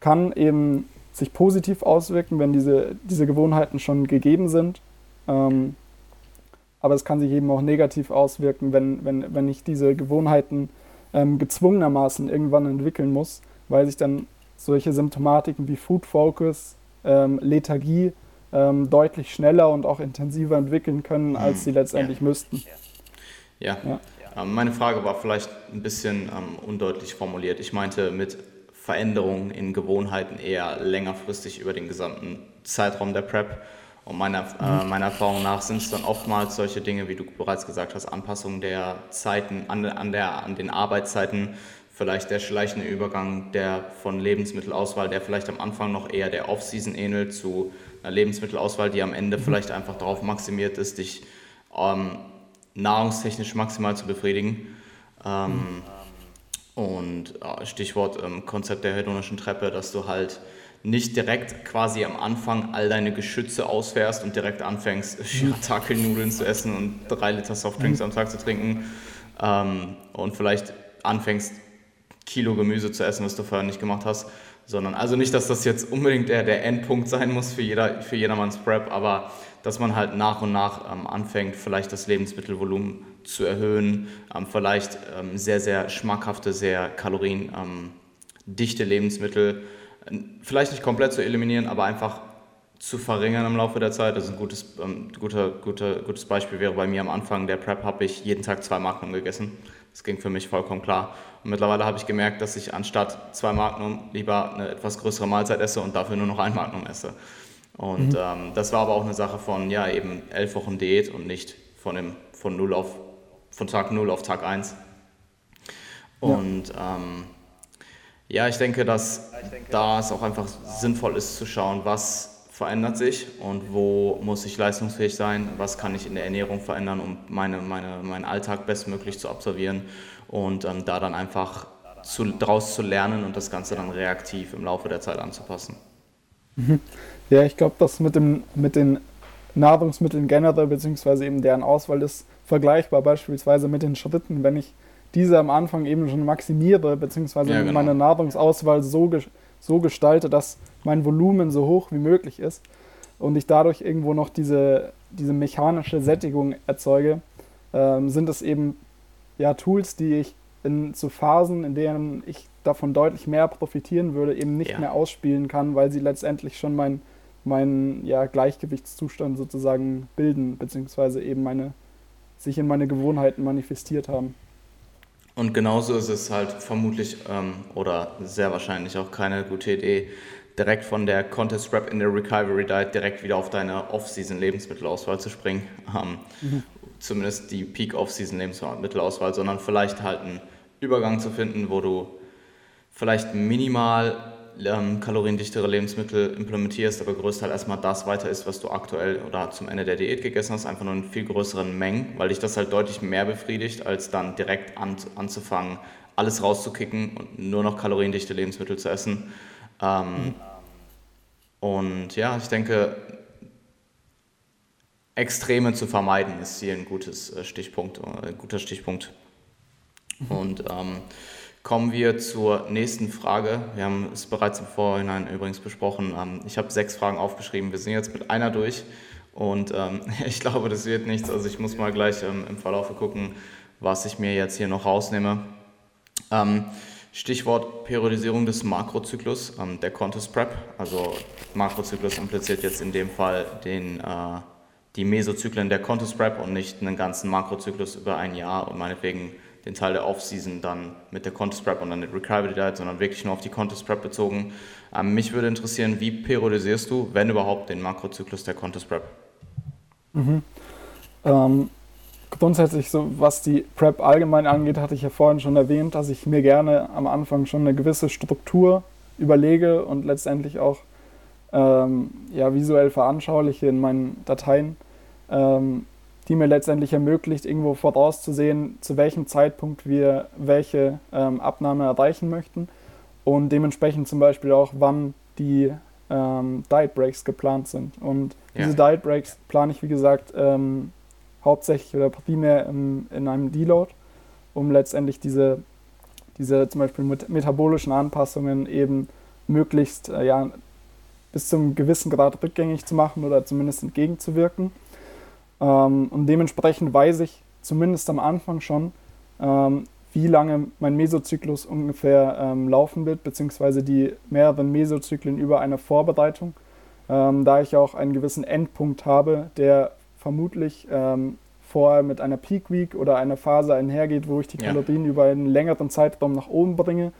kann eben sich positiv auswirken, wenn diese, diese Gewohnheiten schon gegeben sind. Ähm, aber es kann sich eben auch negativ auswirken, wenn, wenn, wenn ich diese Gewohnheiten ähm, gezwungenermaßen irgendwann entwickeln muss, weil sich dann solche Symptomatiken wie Food Focus, ähm, Lethargie ähm, deutlich schneller und auch intensiver entwickeln können, als mhm. sie letztendlich ja. müssten. Ja. ja. Ähm, meine Frage war vielleicht ein bisschen ähm, undeutlich formuliert. Ich meinte mit Veränderungen in Gewohnheiten eher längerfristig über den gesamten Zeitraum der Prep. Und meiner, äh, mhm. meiner Erfahrung nach sind es dann oftmals solche Dinge, wie du bereits gesagt hast, Anpassung der Zeiten, an, an, der, an den Arbeitszeiten, vielleicht der schleichende Übergang der von Lebensmittelauswahl, der vielleicht am Anfang noch eher der Off-Season ähnelt, zu einer Lebensmittelauswahl, die am Ende mhm. vielleicht einfach darauf maximiert ist, dich ähm, nahrungstechnisch maximal zu befriedigen. Ähm. Und äh, Stichwort ähm, Konzept der hedonischen Treppe, dass du halt nicht direkt quasi am Anfang all deine Geschütze ausfährst und direkt anfängst, Shirataki-Nudeln zu essen und drei Liter Softdrinks mhm. am Tag zu trinken ähm, und vielleicht anfängst, Kilo Gemüse zu essen, was du vorher nicht gemacht hast, sondern also nicht, dass das jetzt unbedingt der, der Endpunkt sein muss für, jeder, für jedermanns Prep, aber dass man halt nach und nach ähm, anfängt, vielleicht das Lebensmittelvolumen zu erhöhen, ähm, vielleicht ähm, sehr, sehr schmackhafte, sehr kaloriendichte Lebensmittel, äh, vielleicht nicht komplett zu eliminieren, aber einfach zu verringern im Laufe der Zeit. Also ein gutes, ähm, guter, guter, gutes Beispiel wäre bei mir am Anfang der Prep, habe ich jeden Tag zwei Magnum gegessen. Das ging für mich vollkommen klar. Und mittlerweile habe ich gemerkt, dass ich anstatt zwei Magnum lieber eine etwas größere Mahlzeit esse und dafür nur noch ein Magnum esse. Und mhm. ähm, das war aber auch eine Sache von, ja, eben elf Wochen Diät und nicht von, dem, von, null auf, von Tag 0 auf Tag 1. Und ja, ähm, ja ich denke, dass ich denke, da es auch einfach sinnvoll ist zu schauen, was verändert sich und wo muss ich leistungsfähig sein, was kann ich in der Ernährung verändern, um meine, meine, meinen Alltag bestmöglich zu absolvieren und ähm, da dann einfach zu, daraus zu lernen und das Ganze dann reaktiv im Laufe der Zeit anzupassen. Mhm. Ja, ich glaube, das mit, dem, mit den Nahrungsmitteln generell, beziehungsweise eben deren Auswahl ist vergleichbar beispielsweise mit den Schritten, wenn ich diese am Anfang eben schon maximiere, beziehungsweise ja, genau. meine Nahrungsauswahl so, so gestalte, dass mein Volumen so hoch wie möglich ist und ich dadurch irgendwo noch diese, diese mechanische Sättigung erzeuge, ähm, sind es eben ja, Tools, die ich in zu Phasen, in denen ich davon deutlich mehr profitieren würde, eben nicht ja. mehr ausspielen kann, weil sie letztendlich schon mein meinen ja, Gleichgewichtszustand sozusagen bilden, beziehungsweise eben meine, sich in meine Gewohnheiten manifestiert haben. Und genauso ist es halt vermutlich ähm, oder sehr wahrscheinlich auch keine gute Idee, direkt von der Contest Prep in der Recovery Diet direkt wieder auf deine Off-Season Lebensmittelauswahl zu springen. Ähm, mhm. Zumindest die Peak Off-Season Lebensmittelauswahl, sondern vielleicht halt einen Übergang zu finden, wo du vielleicht minimal ähm, kaloriendichtere Lebensmittel implementierst, aber größtenteils erstmal das weiter ist, was du aktuell oder zum Ende der Diät gegessen hast, einfach nur in viel größeren Mengen, weil dich das halt deutlich mehr befriedigt, als dann direkt an, anzufangen, alles rauszukicken und nur noch kaloriendichte Lebensmittel zu essen. Ähm, mhm. Und ja, ich denke, Extreme zu vermeiden ist hier ein gutes äh, Stichpunkt, äh, ein guter Stichpunkt. Mhm. Und ähm, Kommen wir zur nächsten Frage. Wir haben es bereits im Vorhinein übrigens besprochen. Ähm, ich habe sechs Fragen aufgeschrieben. Wir sind jetzt mit einer durch und ähm, ich glaube, das wird nichts. Also ich muss mal gleich ähm, im Verlauf gucken, was ich mir jetzt hier noch rausnehme. Stichwort Periodisierung des Makrozyklus, der Contest Prep. Also Makrozyklus impliziert jetzt in dem Fall den, äh, die Mesozyklen der Contest Prep und nicht einen ganzen Makrozyklus über ein Jahr und meinetwegen den Teil der Off-Season dann mit der Contest Prep und dann der Recovery Diet, sondern wirklich nur auf die Contest Prep bezogen. Ähm, mich würde interessieren, wie periodisierst du, wenn überhaupt, den Makrozyklus der Contest Prep? Mhm. Ähm, grundsätzlich, so was die Prep allgemein angeht, hatte ich ja vorhin schon erwähnt, dass ich mir gerne am Anfang schon eine gewisse Struktur überlege und letztendlich auch ähm, ja, visuell veranschauliche in meinen Dateien. Ähm, die mir letztendlich ermöglicht, irgendwo vorauszusehen, zu welchem Zeitpunkt wir welche ähm, Abnahme erreichen möchten und dementsprechend zum Beispiel auch, wann die ähm, Diet Breaks geplant sind. Und ja. diese Diet Breaks plane ich, wie gesagt, ähm, hauptsächlich oder primär im, in einem Deload, um letztendlich diese, diese zum Beispiel metabolischen Anpassungen eben möglichst äh, ja, bis zum gewissen Grad rückgängig zu machen oder zumindest entgegenzuwirken. Ähm, und dementsprechend weiß ich zumindest am Anfang schon, ähm, wie lange mein Mesozyklus ungefähr ähm, laufen wird, beziehungsweise die mehreren Mesozyklen über eine Vorbereitung, ähm, da ich auch einen gewissen Endpunkt habe, der vermutlich ähm, vorher mit einer Peak Week oder einer Phase einhergeht, wo ich die Kalorien ja. über einen längeren Zeitraum nach oben bringe.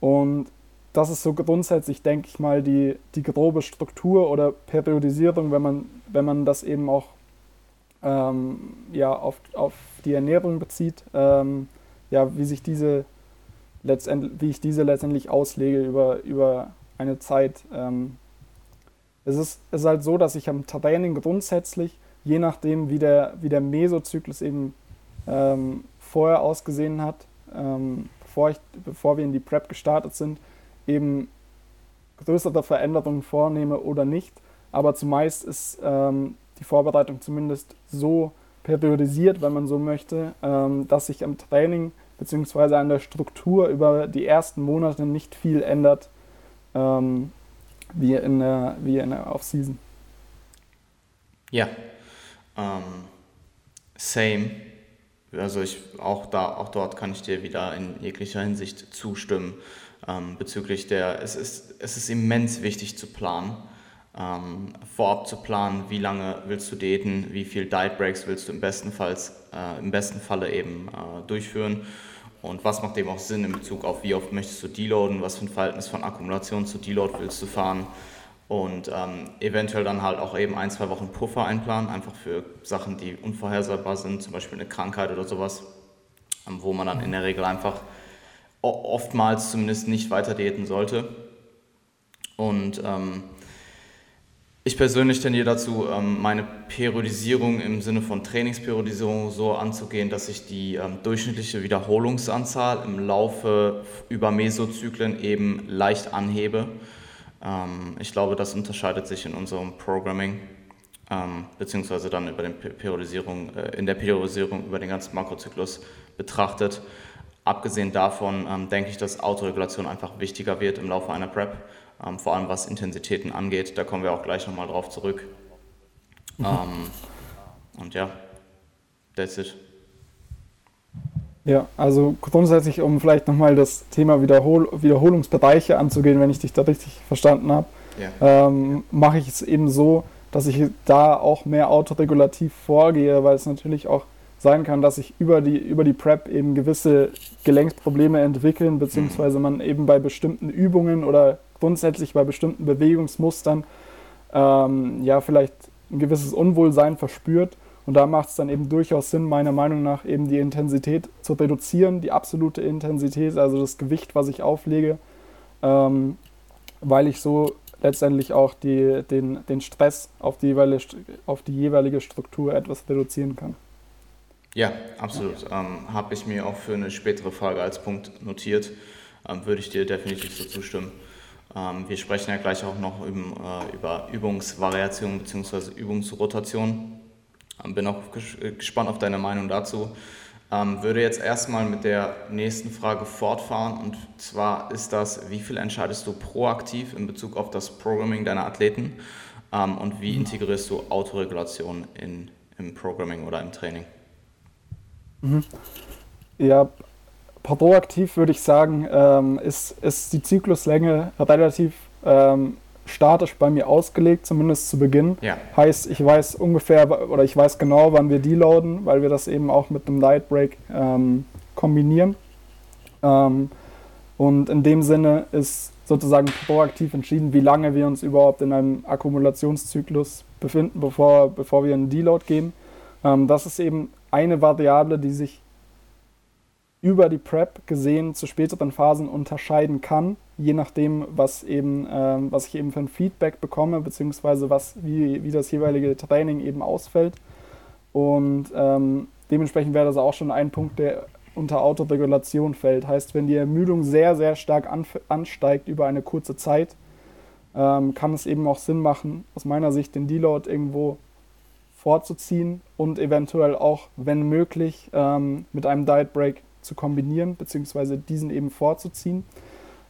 Und das ist so grundsätzlich, denke ich mal, die, die grobe Struktur oder Periodisierung, wenn man, wenn man das eben auch ähm, ja, auf, auf die Ernährung bezieht, ähm, ja, wie sich diese letztendlich, wie ich diese letztendlich auslege über, über eine Zeit. Ähm, es, ist, es ist halt so, dass ich am Training grundsätzlich, je nachdem wie der, wie der Mesozyklus eben ähm, vorher ausgesehen hat, ähm, bevor, ich, bevor wir in die Prep gestartet sind, eben größere Veränderungen vornehme oder nicht. Aber zumeist ist ähm, die Vorbereitung zumindest so periodisiert, wenn man so möchte, ähm, dass sich am Training bzw. an der Struktur über die ersten Monate nicht viel ändert, ähm, wie in der, wie in der Off-Season. Ja, ähm, same. Also ich auch da, auch dort kann ich dir wieder in jeglicher Hinsicht zustimmen ähm, bezüglich der. Es ist, es ist immens wichtig zu planen ähm, vorab zu planen, wie lange willst du daten, wie viel Diet Breaks willst du im besten, Falls, äh, im besten Falle eben äh, durchführen und was macht eben auch Sinn in Bezug auf, wie oft möchtest du deloaden, was für ein Verhältnis von Akkumulation zu Deload willst du fahren und ähm, eventuell dann halt auch eben ein, zwei Wochen Puffer einplanen, einfach für Sachen, die unvorhersehbar sind, zum Beispiel eine Krankheit oder sowas, ähm, wo man dann in der Regel einfach oftmals zumindest nicht weiter diäten sollte. Und ähm, ich persönlich tendiere dazu, ähm, meine Periodisierung im Sinne von Trainingsperiodisierung so anzugehen, dass ich die ähm, durchschnittliche Wiederholungsanzahl im Laufe über Mesozyklen eben leicht anhebe. Ähm, ich glaube, das unterscheidet sich in unserem Programming, beziehungsweise dann über den Periodisierung, äh, in der Periodisierung über den ganzen Makrozyklus betrachtet. Abgesehen davon denke ich, dass Autoregulation einfach wichtiger wird im Laufe einer Prep ähm, vor allem was Intensitäten angeht. Da kommen wir auch gleich nochmal drauf zurück. Mhm. Ähm, und ja, that's it. Ja, also grundsätzlich, um vielleicht nochmal das Thema Wiederhol Wiederholungsbereiche anzugehen, wenn ich dich da richtig verstanden habe. yeah. ähm, mache ich es eben so, dass ich da auch mehr autoregulativ vorgehe, weil es natürlich auch sein kann, dass sich über die, über die Prep eben gewisse Gelenksprobleme entwickeln, beziehungsweise man eben bei bestimmten Übungen oder grundsätzlich bei bestimmten Bewegungsmustern ähm, ja vielleicht ein gewisses Unwohlsein verspürt. Und da macht es dann eben durchaus Sinn, meiner Meinung nach, eben die Intensität zu reduzieren, die absolute Intensität, also das Gewicht, was ich auflege, ähm, weil ich so letztendlich auch die, den, den Stress auf die, jeweilige, auf die jeweilige Struktur etwas reduzieren kann. Ja, absolut. Ähm, Habe ich mir auch für eine spätere Frage als Punkt notiert. Ähm, würde ich dir definitiv so zustimmen. Ähm, wir sprechen ja gleich auch noch über, äh, über Übungsvariation bzw. Übungsrotation. Ähm, bin auch ges gespannt auf deine Meinung dazu. Ähm, würde jetzt erstmal mit der nächsten Frage fortfahren und zwar ist das, wie viel entscheidest du proaktiv in Bezug auf das Programming deiner Athleten und wie integrierst du Autoregulation in, im Programming oder im Training? Mhm. Ja, proaktiv würde ich sagen, ähm, ist, ist die Zykluslänge relativ ähm, statisch bei mir ausgelegt, zumindest zu Beginn. Ja. Heißt, ich weiß ungefähr oder ich weiß genau, wann wir deloaden, weil wir das eben auch mit einem Night Break ähm, kombinieren. Ähm, und in dem Sinne ist sozusagen proaktiv entschieden, wie lange wir uns überhaupt in einem Akkumulationszyklus befinden, bevor, bevor wir in den Deload gehen. Ähm, das ist eben eine Variable, die sich über die Prep gesehen zu späteren Phasen unterscheiden kann, je nachdem, was, eben, ähm, was ich eben für ein Feedback bekomme, beziehungsweise was, wie, wie das jeweilige Training eben ausfällt. Und ähm, dementsprechend wäre das auch schon ein Punkt, der unter Autoregulation fällt. Heißt, wenn die Ermüdung sehr, sehr stark ansteigt über eine kurze Zeit, ähm, kann es eben auch Sinn machen, aus meiner Sicht den Deload irgendwo vorzuziehen und eventuell auch, wenn möglich, ähm, mit einem Diet Break zu kombinieren, beziehungsweise diesen eben vorzuziehen.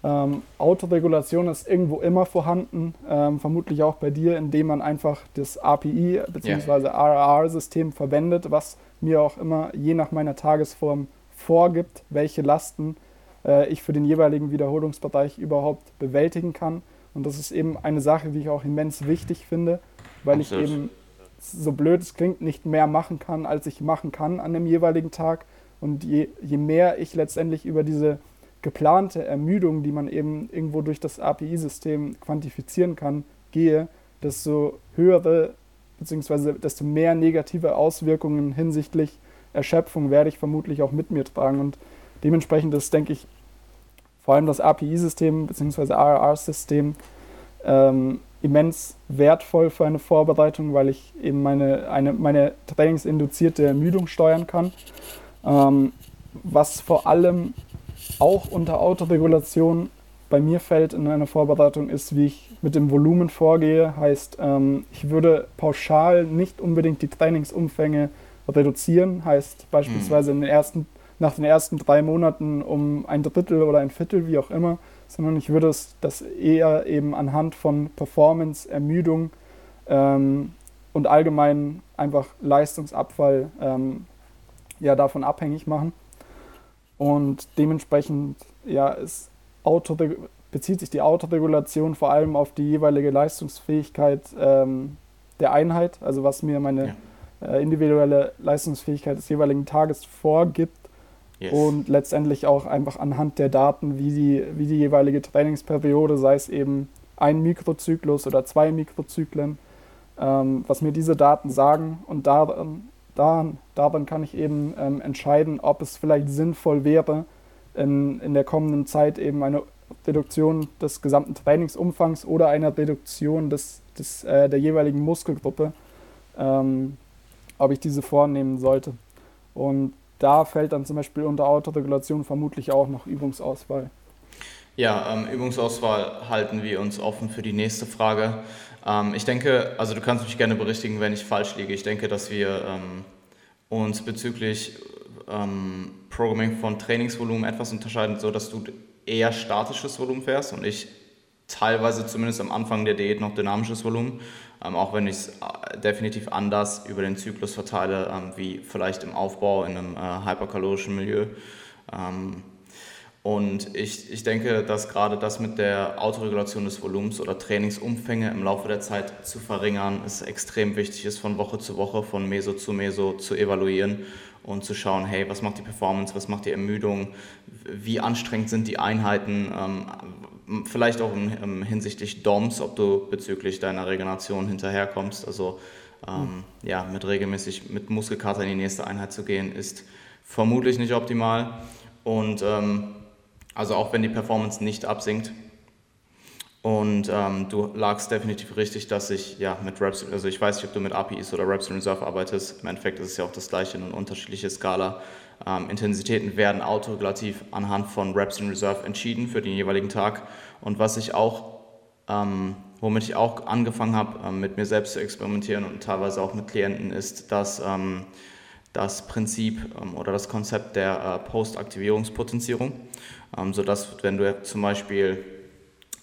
Ähm, Autoregulation ist irgendwo immer vorhanden, ähm, vermutlich auch bei dir, indem man einfach das API bzw. RR-System verwendet, was mir auch immer je nach meiner Tagesform vorgibt, welche Lasten äh, ich für den jeweiligen Wiederholungsbereich überhaupt bewältigen kann. Und das ist eben eine Sache, die ich auch immens wichtig finde, weil Absolut. ich eben, so blöd es klingt, nicht mehr machen kann, als ich machen kann an dem jeweiligen Tag und je, je mehr ich letztendlich über diese geplante Ermüdung, die man eben irgendwo durch das API-System quantifizieren kann, gehe, desto höhere bzw. desto mehr negative Auswirkungen hinsichtlich Erschöpfung werde ich vermutlich auch mit mir tragen. Und dementsprechend ist, denke ich, vor allem das API-System bzw. RR-System ähm, immens wertvoll für eine Vorbereitung, weil ich eben meine, eine, meine trainingsinduzierte Ermüdung steuern kann. Ähm, was vor allem auch unter Autoregulation bei mir fällt in einer Vorbereitung ist, wie ich mit dem Volumen vorgehe. Heißt, ähm, ich würde pauschal nicht unbedingt die Trainingsumfänge reduzieren. Heißt beispielsweise in den ersten, nach den ersten drei Monaten um ein Drittel oder ein Viertel, wie auch immer, sondern ich würde es, das eher eben anhand von Performance, Ermüdung ähm, und allgemein einfach Leistungsabfall ähm, ja davon abhängig machen. Und dementsprechend ja, ist bezieht sich die Autoregulation vor allem auf die jeweilige Leistungsfähigkeit ähm, der Einheit, also was mir meine ja. äh, individuelle Leistungsfähigkeit des jeweiligen Tages vorgibt. Yes. Und letztendlich auch einfach anhand der Daten, wie die, wie die jeweilige Trainingsperiode, sei es eben ein Mikrozyklus oder zwei Mikrozyklen, ähm, was mir diese Daten sagen und daran daran, daran kann ich eben ähm, entscheiden, ob es vielleicht sinnvoll wäre, in, in der kommenden Zeit eben eine Reduktion des gesamten Trainingsumfangs oder eine Reduktion des, des, äh, der jeweiligen Muskelgruppe, ähm, ob ich diese vornehmen sollte. Und da fällt dann zum Beispiel unter Autoregulation vermutlich auch noch Übungsauswahl. Ja, ähm, Übungsauswahl halten wir uns offen für die nächste Frage. Ähm, ich denke, also du kannst mich gerne berichtigen, wenn ich falsch liege. Ich denke, dass wir ähm, uns bezüglich ähm, Programming von Trainingsvolumen etwas unterscheiden, so dass du eher statisches Volumen fährst und ich teilweise zumindest am Anfang der Diät noch dynamisches Volumen, ähm, auch wenn ich es äh, definitiv anders über den Zyklus verteile, ähm, wie vielleicht im Aufbau in einem äh, hyperkalorischen Milieu. Ähm, Und ich, ich denke, dass gerade das mit der Autoregulation des Volumens oder Trainingsumfänge im Laufe der Zeit zu verringern, es extrem wichtig ist, von Woche zu Woche, von Meso zu Meso zu evaluieren und zu schauen, hey, was macht die Performance, was macht die Ermüdung, wie anstrengend sind die Einheiten, ähm, vielleicht auch hinsichtlich DOMs, ob du bezüglich deiner Regeneration hinterherkommst. Also ähm, ja, mit regelmäßig mit Muskelkater in die nächste Einheit zu gehen, ist vermutlich nicht optimal. Und ähm, also auch wenn die Performance nicht absinkt. Und ähm, du lagst definitiv richtig, dass ich ja mit Reps, also ich weiß nicht, ob du mit APIs oder Reps in Reserve arbeitest. Im Endeffekt ist es ja auch das gleiche, eine unterschiedliche Skala. Ähm, Intensitäten werden autoregulativ anhand von Reps in Reserve entschieden für den jeweiligen Tag. Und was ich auch, ähm, womit ich auch angefangen habe, ähm, mit mir selbst zu experimentieren und teilweise auch mit Klienten, ist, dass ähm, das Prinzip ähm, oder das Konzept der äh, Postaktivierungspotenzierung, ähm, sodass wenn du zum Beispiel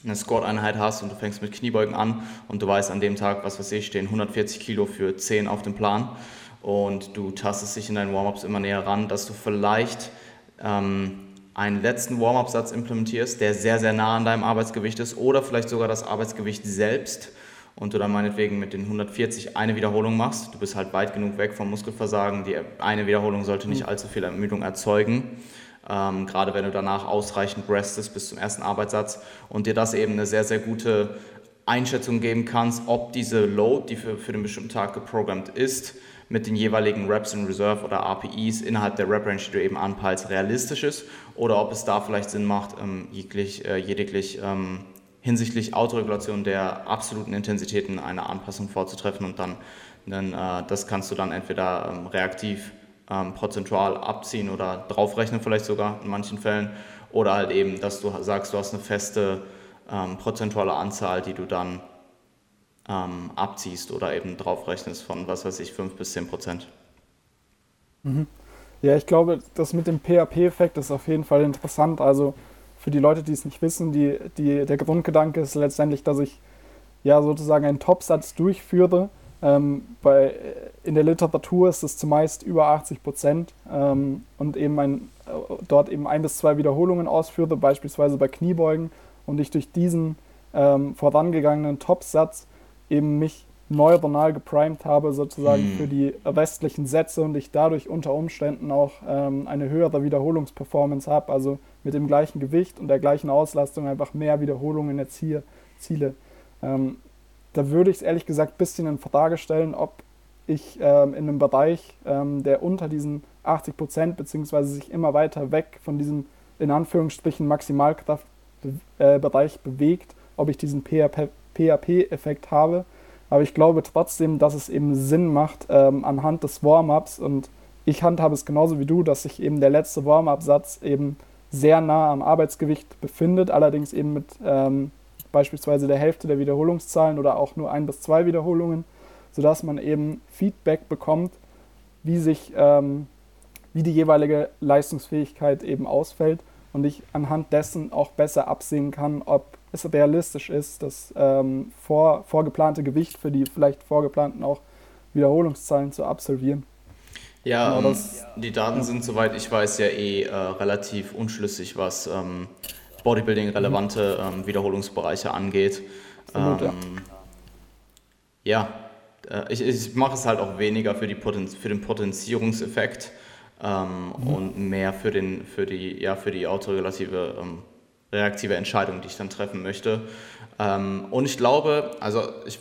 eine Squat-Einheit hast und du fängst mit Kniebeugen an und du weißt an dem Tag, was weiß ich, stehen 140 Kilo für 10 auf dem Plan und du tastest dich in deinen Warm-Ups immer näher ran, dass du vielleicht ähm, einen letzten Warm-Up-Satz implementierst, der sehr, sehr nah an deinem Arbeitsgewicht ist oder vielleicht sogar das Arbeitsgewicht selbst und du dann meinetwegen mit den 140 eine Wiederholung machst. Du bist halt weit genug weg vom Muskelversagen. Die eine Wiederholung sollte nicht allzu viel Ermüdung erzeugen. Ähm, gerade wenn du danach ausreichend restest bis zum ersten Arbeitssatz und dir das eben eine sehr, sehr gute Einschätzung geben kannst, ob diese Load, die für, für den bestimmten Tag geprogrammt ist, mit den jeweiligen Reps in Reserve oder RPEs innerhalb der Rep-Range, die du eben anpeilst, realistisch ist oder ob es da vielleicht Sinn macht, ähm, jeglich, äh, lediglich ähm, hinsichtlich Autoregulation der absoluten Intensitäten eine Anpassung vorzutreffen und dann, dann äh, das kannst du dann entweder ähm, reaktiv ähm, prozentual abziehen oder draufrechnen vielleicht sogar in manchen Fällen oder halt eben, dass du sagst, du hast eine feste ähm, prozentuale Anzahl, die du dann ähm, abziehst oder eben draufrechnest von, was weiß ich, 5 bis 10 Prozent. Mhm. Ja, ich glaube, das mit dem PHP-Effekt ist auf jeden Fall interessant. Also für die Leute, die es nicht wissen, die, die, der Grundgedanke ist letztendlich, dass ich ja sozusagen einen Topsatz durchführe. Ähm, bei, in der Literatur ist es zumeist über 80 Prozent ähm, und eben ein, äh, dort eben ein bis zwei Wiederholungen ausführe, beispielsweise bei Kniebeugen und ich durch diesen ähm, vorangegangenen Topsatz eben mich neuronal geprimed habe, sozusagen hm. für die restlichen Sätze und ich dadurch unter Umständen auch ähm, eine höhere Wiederholungsperformance habe, also mit dem gleichen Gewicht und der gleichen Auslastung einfach mehr Wiederholungen erziehe, Ziele. Ähm, da würde ich es ehrlich gesagt ein bisschen in Frage stellen, ob ich ähm, in einem Bereich, ähm, der unter diesen 80 Prozent beziehungsweise sich immer weiter weg von diesem in Anführungsstrichen Maximalkraftbereich äh, bewegt, ob ich diesen PHP-Effekt habe. Aber ich glaube trotzdem, dass es eben Sinn macht ähm, anhand des Warm-ups. Und ich handhabe es genauso wie du, dass sich eben der letzte Warm-up-Satz eben sehr nah am Arbeitsgewicht befindet, allerdings eben mit ähm, beispielsweise der Hälfte der Wiederholungszahlen oder auch nur ein bis zwei Wiederholungen, sodass man eben Feedback bekommt, wie sich ähm, wie die jeweilige Leistungsfähigkeit eben ausfällt und ich anhand dessen auch besser absehen kann, ob es realistisch ist, das ähm, vor, vorgeplante Gewicht für die vielleicht vorgeplanten auch Wiederholungszahlen zu absolvieren. Ja, genau, das, die Daten sind, soweit ich weiß, ja eh äh, relativ unschlüssig, was ähm, Bodybuilding-relevante mhm. ähm, Wiederholungsbereiche angeht. Absolut, ja, ja äh, ich, ich mache es halt auch weniger für, die Poten für den Potenzierungseffekt ähm, mhm. und mehr für, den, für, die, ja, für die autorelative ähm, reaktive Entscheidung, die ich dann treffen möchte. Ähm, und ich glaube, also ich,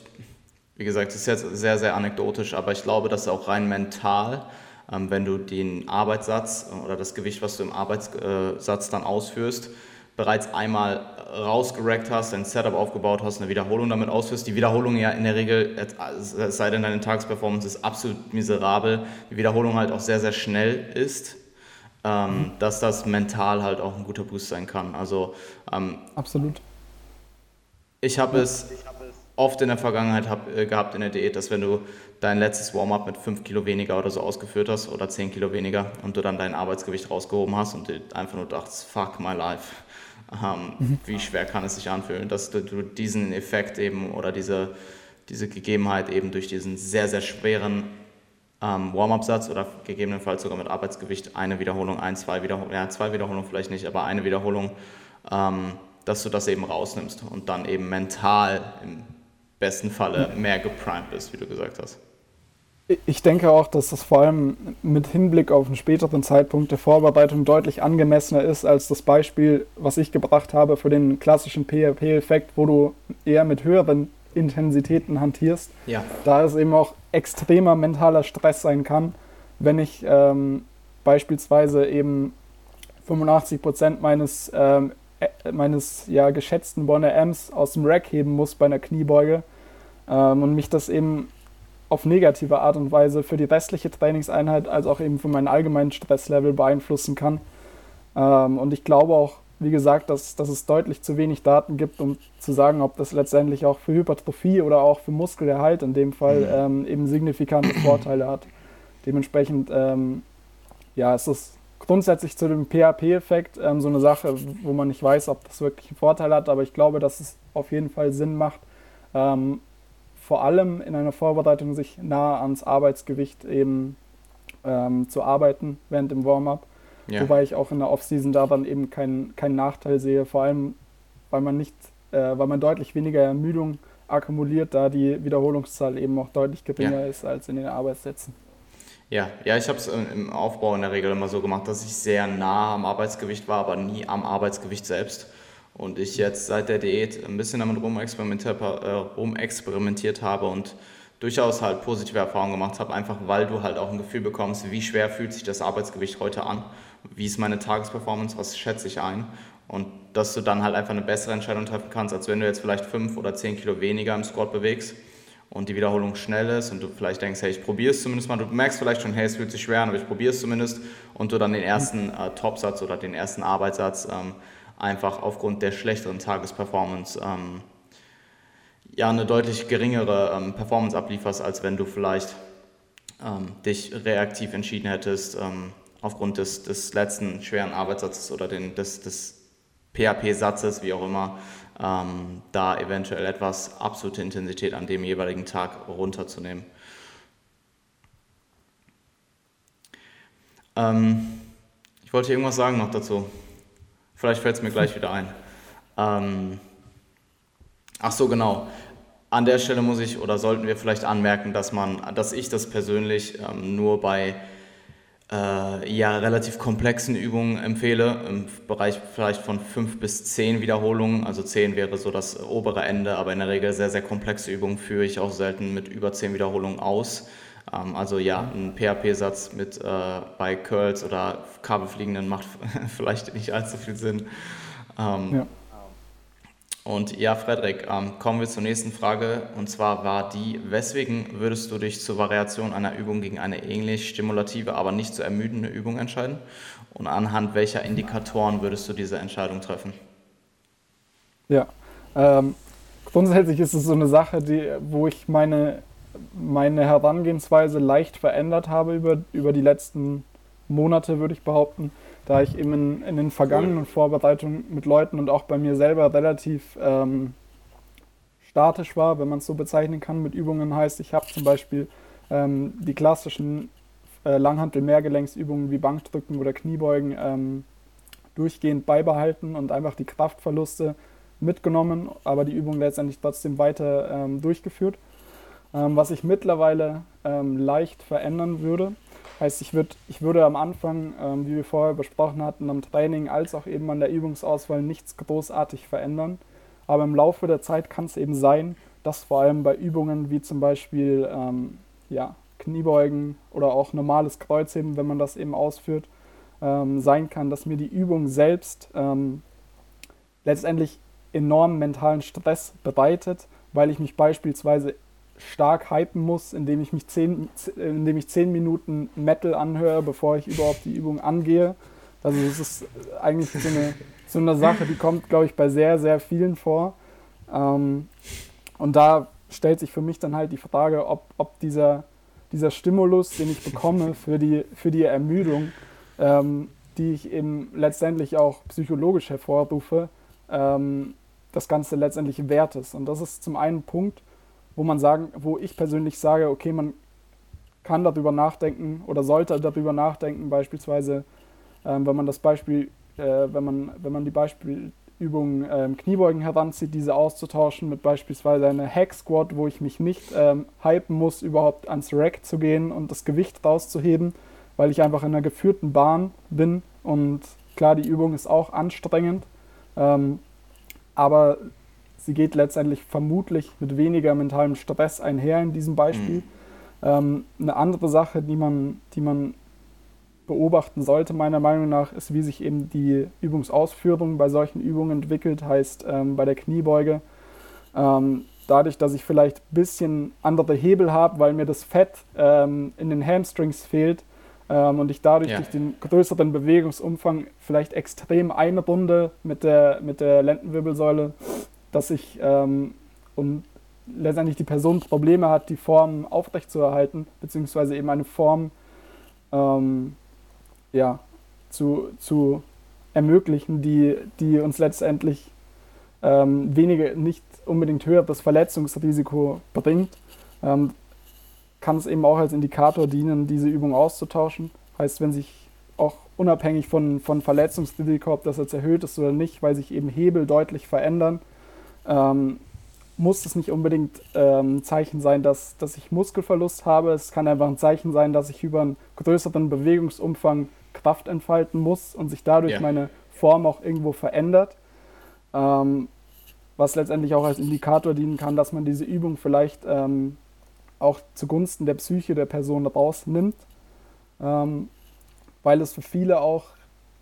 wie gesagt, das ist jetzt sehr, sehr anekdotisch, aber ich glaube, dass auch rein mental, ähm, wenn du den Arbeitssatz oder das Gewicht, was du im Arbeitssatz dann ausführst, bereits einmal rausgerackt hast, dein Setup aufgebaut hast, eine Wiederholung damit ausführst. Die Wiederholung ja in der Regel, es sei denn, deine Tagesperformance ist absolut miserabel, die Wiederholung halt auch sehr, sehr schnell ist ähm, dass das mental halt auch ein guter Boost sein kann. Also ähm, absolut. Ich habe es oft in der Vergangenheit hab, äh, gehabt in der Diät, dass wenn du dein letztes Warm-up mit 5 Kilo weniger oder so ausgeführt hast oder 10 Kilo weniger und du dann dein Arbeitsgewicht rausgehoben hast und du einfach nur dachtest, fuck my life. Ähm, mhm. Wie schwer kann es sich anfühlen, dass du, du diesen Effekt eben oder diese, diese Gegebenheit eben durch diesen sehr, sehr schweren ähm, Warm-up-Satz oder gegebenenfalls sogar mit Arbeitsgewicht eine Wiederholung, ein, zwei Wiederholungen, ja, zwei Wiederholungen vielleicht nicht, aber eine Wiederholung, ähm, dass du das eben rausnimmst und dann eben mental im besten Falle mehr geprimed bist, wie du gesagt hast. Ich denke auch, dass das vor allem mit Hinblick auf einen späteren Zeitpunkt der Vorbereitung deutlich angemessener ist als das Beispiel, was ich gebracht habe für den klassischen PHP-Effekt, wo du eher mit höheren Intensitäten hantierst. Ja. Da es eben auch extremer mentaler Stress sein kann, wenn ich ähm, beispielsweise eben 85 Prozent meines, ähm, äh, meines ja, geschätzten Bonner Amps aus dem Rack heben muss bei einer Kniebeuge ähm, und mich das eben auf negative Art und Weise für die restliche Trainingseinheit als auch eben für meinen allgemeinen Stresslevel beeinflussen kann. Ähm, und ich glaube auch, wie gesagt, dass, dass es deutlich zu wenig Daten gibt, um zu sagen, ob das letztendlich auch für Hypertrophie oder auch für Muskelerhalt in dem Fall mhm. ähm, eben signifikante Vorteile hat. Dementsprechend ähm, ja, ist es grundsätzlich zu dem PHP-Effekt ähm, so eine Sache, wo man nicht weiß, ob das wirklich einen Vorteil hat, aber ich glaube, dass es auf jeden Fall Sinn macht, ähm, vor allem in einer Vorbereitung sich nahe ans Arbeitsgewicht eben ähm, zu arbeiten während dem Warm-up. Ja. Wobei ich auch in der Offseason da dann eben keinen kein Nachteil sehe, vor allem weil man nicht, äh, weil man deutlich weniger Ermüdung akkumuliert, da die Wiederholungszahl eben auch deutlich geringer ja. ist als in den Arbeitssätzen. Ja, ja, ich habe es im Aufbau in der Regel immer so gemacht, dass ich sehr nah am Arbeitsgewicht war, aber nie am Arbeitsgewicht selbst. Und ich jetzt seit der Diät ein bisschen damit rumexperimentiert, äh, rumexperimentiert habe und durchaus halt positive Erfahrungen gemacht habe, einfach weil du halt auch ein Gefühl bekommst, wie schwer fühlt sich das Arbeitsgewicht heute an, wie ist meine Tagesperformance, was schätze ich ein? Und dass du dann halt einfach eine bessere Entscheidung treffen kannst, als wenn du jetzt vielleicht fünf oder zehn Kilo weniger im Squat bewegst und die Wiederholung schnell ist und du vielleicht denkst, hey, ich probiere es zumindest mal, du merkst vielleicht schon, hey, es fühlt sich schwer an, aber ich probiere es zumindest. Und du dann den ersten äh, Topsatz oder den ersten Arbeitssatz ähm, einfach aufgrund der schlechteren Tagesperformance ähm, ja eine deutlich geringere ähm, Performance ablieferst, als wenn du vielleicht ähm, dich reaktiv entschieden hättest, ähm, aufgrund des, des letzten schweren Arbeitssatzes oder den, des, des PHP-Satzes, wie auch immer, ähm, da eventuell etwas absolute Intensität an dem jeweiligen Tag runterzunehmen. Ähm, ich wollte irgendwas sagen noch dazu. Vielleicht fällt es mir gleich wieder ein. Ähm, ach so, genau. An der Stelle muss ich oder sollten wir vielleicht anmerken, dass man, dass ich das persönlich ähm, nur bei äh, ja, relativ komplexen Übungen empfehle, im Bereich vielleicht von fünf bis zehn Wiederholungen. Also zehn wäre so das obere Ende, aber in der Regel sehr, sehr komplexe Übungen führe ich auch selten mit über zehn Wiederholungen aus. Ähm, also ja, ein PHP-Satz mit äh, bei Curls oder Kabelfliegenden macht vielleicht nicht allzu viel Sinn. Ähm, ja. Und ja, Frederik, ähm, kommen wir zur nächsten Frage. Und zwar war die, weswegen würdest du dich zur Variation einer Übung gegen eine ähnlich stimulative, aber nicht so ermüdende Übung entscheiden? Und anhand welcher Indikatoren würdest du diese Entscheidung treffen? Ja, ähm, grundsätzlich ist es so eine Sache, die, wo ich meine meine Herangehensweise leicht verändert habe über, über die letzten Monate, würde ich behaupten, da ich eben in, in den vergangenen Vorbereitungen mit Leuten und auch bei mir selber relativ ähm, statisch war, wenn man es so bezeichnen kann, mit Übungen heißt, ich habe zum Beispiel ähm, die klassischen äh, Langhantel-Mehrgelenksübungen wie Bankdrücken oder Kniebeugen ähm, durchgehend beibehalten und einfach die Kraftverluste mitgenommen, aber die Übung letztendlich trotzdem weiter ähm, durchgeführt. Ähm, was ich mittlerweile ähm, leicht verändern würde, heißt, ich, würd, ich würde am Anfang, ähm, wie wir vorher besprochen hatten, am Training als auch eben an der Übungsauswahl nichts großartig verändern. Aber im Laufe der Zeit kann es eben sein, dass vor allem bei Übungen wie zum Beispiel ähm, ja, Kniebeugen oder auch normales Kreuzheben, wenn man das eben ausführt, ähm, sein kann, dass mir die Übung selbst ähm, letztendlich enormen mentalen Stress bereitet, weil ich mich beispielsweise stark hypen muss, indem ich mich zehn, indem ich zehn Minuten Metal anhöre, bevor ich überhaupt die Übung angehe. Also das ist eigentlich so eine, so eine Sache, die kommt, glaube ich, bei sehr, sehr vielen vor. Ähm, und da stellt sich für mich dann halt die Frage, ob, ob dieser, dieser Stimulus, den ich bekomme für die, für die Ermüdung, ähm, die ich eben letztendlich auch psychologisch hervorrufe, ähm, das Ganze letztendlich wert ist. Und das ist zum einen Punkt, wo man sagen, wo ich persönlich sage, okay, man kann darüber nachdenken oder sollte darüber nachdenken, beispielsweise, ähm, wenn man das Beispiel, äh, wenn man, wenn man die Beispielübung ähm, Kniebeugen heranzieht, diese auszutauschen mit beispielsweise einer Hack Squat, wo ich mich nicht ähm, hypen muss, überhaupt ans Rack zu gehen und das Gewicht rauszuheben, weil ich einfach in einer geführten Bahn bin und klar, die Übung ist auch anstrengend, ähm, aber sie geht letztendlich vermutlich mit weniger mentalem Stress einher in diesem Beispiel. Mhm. Ähm, eine andere Sache, die man, die man beobachten sollte, meiner Meinung nach, ist, wie sich eben die Übungsausführung bei solchen Übungen entwickelt, heißt ähm, bei der Kniebeuge. Ähm, dadurch, dass ich vielleicht ein bisschen andere Hebel habe, weil mir das Fett ähm, in den Hamstrings fehlt ähm, und ich dadurch ja. durch den größeren Bewegungsumfang vielleicht extrem einrunde mit der, mit der Lendenwirbelsäule, dass ich ähm, und letztendlich die Person Probleme hat, die Form aufrechtzuerhalten, beziehungsweise eben eine Form ähm, ja, zu, zu ermöglichen, die, die uns letztendlich ähm, weniger, nicht unbedingt höheres Verletzungsrisiko bringt, ähm, kann es eben auch als Indikator dienen, diese Übung auszutauschen. Heißt, wenn sich auch unabhängig von, von Verletzungsrisiko, ob das jetzt erhöht ist oder nicht, weil sich eben Hebel deutlich verändern, ähm, muss es nicht unbedingt ähm, ein Zeichen sein, dass, dass ich Muskelverlust habe. Es kann einfach ein Zeichen sein, dass ich über einen größeren Bewegungsumfang Kraft entfalten muss und sich dadurch ja. meine Form auch irgendwo verändert. Ähm, was letztendlich auch als Indikator dienen kann, dass man diese Übung vielleicht ähm, auch zugunsten der Psyche der Person rausnimmt, ähm, weil es für viele auch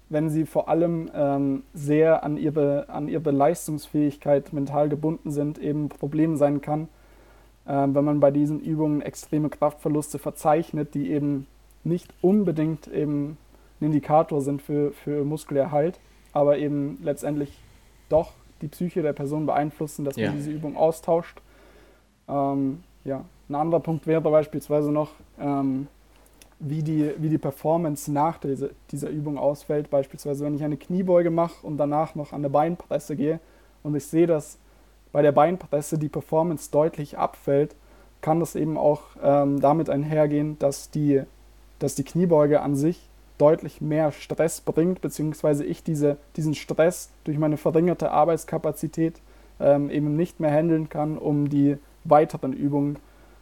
wenn sie vor allem ähm, sehr an ihre, an ihre Leistungsfähigkeit mental gebunden sind, eben ein Problem sein kann, äh, wenn man bei diesen Übungen extreme Kraftverluste verzeichnet, die eben nicht unbedingt eben ein Indikator sind für, für Muskelerhalt, aber eben letztendlich doch die Psyche der Person beeinflussen, dass ja. man diese Übung austauscht. Ähm, ja. Ein anderer Punkt wäre beispielsweise noch, ähm, wie die, wie die Performance nach dieser, dieser Übung ausfällt. Beispielsweise, wenn ich eine Kniebeuge mache und danach noch an eine Beinpresse gehe und ich sehe, dass bei der Beinpresse die Performance deutlich abfällt, kann das eben auch ähm, damit einhergehen, dass die, dass die Kniebeuge an sich deutlich mehr Stress bringt, beziehungsweise ich diese, diesen Stress durch meine verringerte Arbeitskapazität ähm, eben nicht mehr handeln kann, um die weiteren Übungen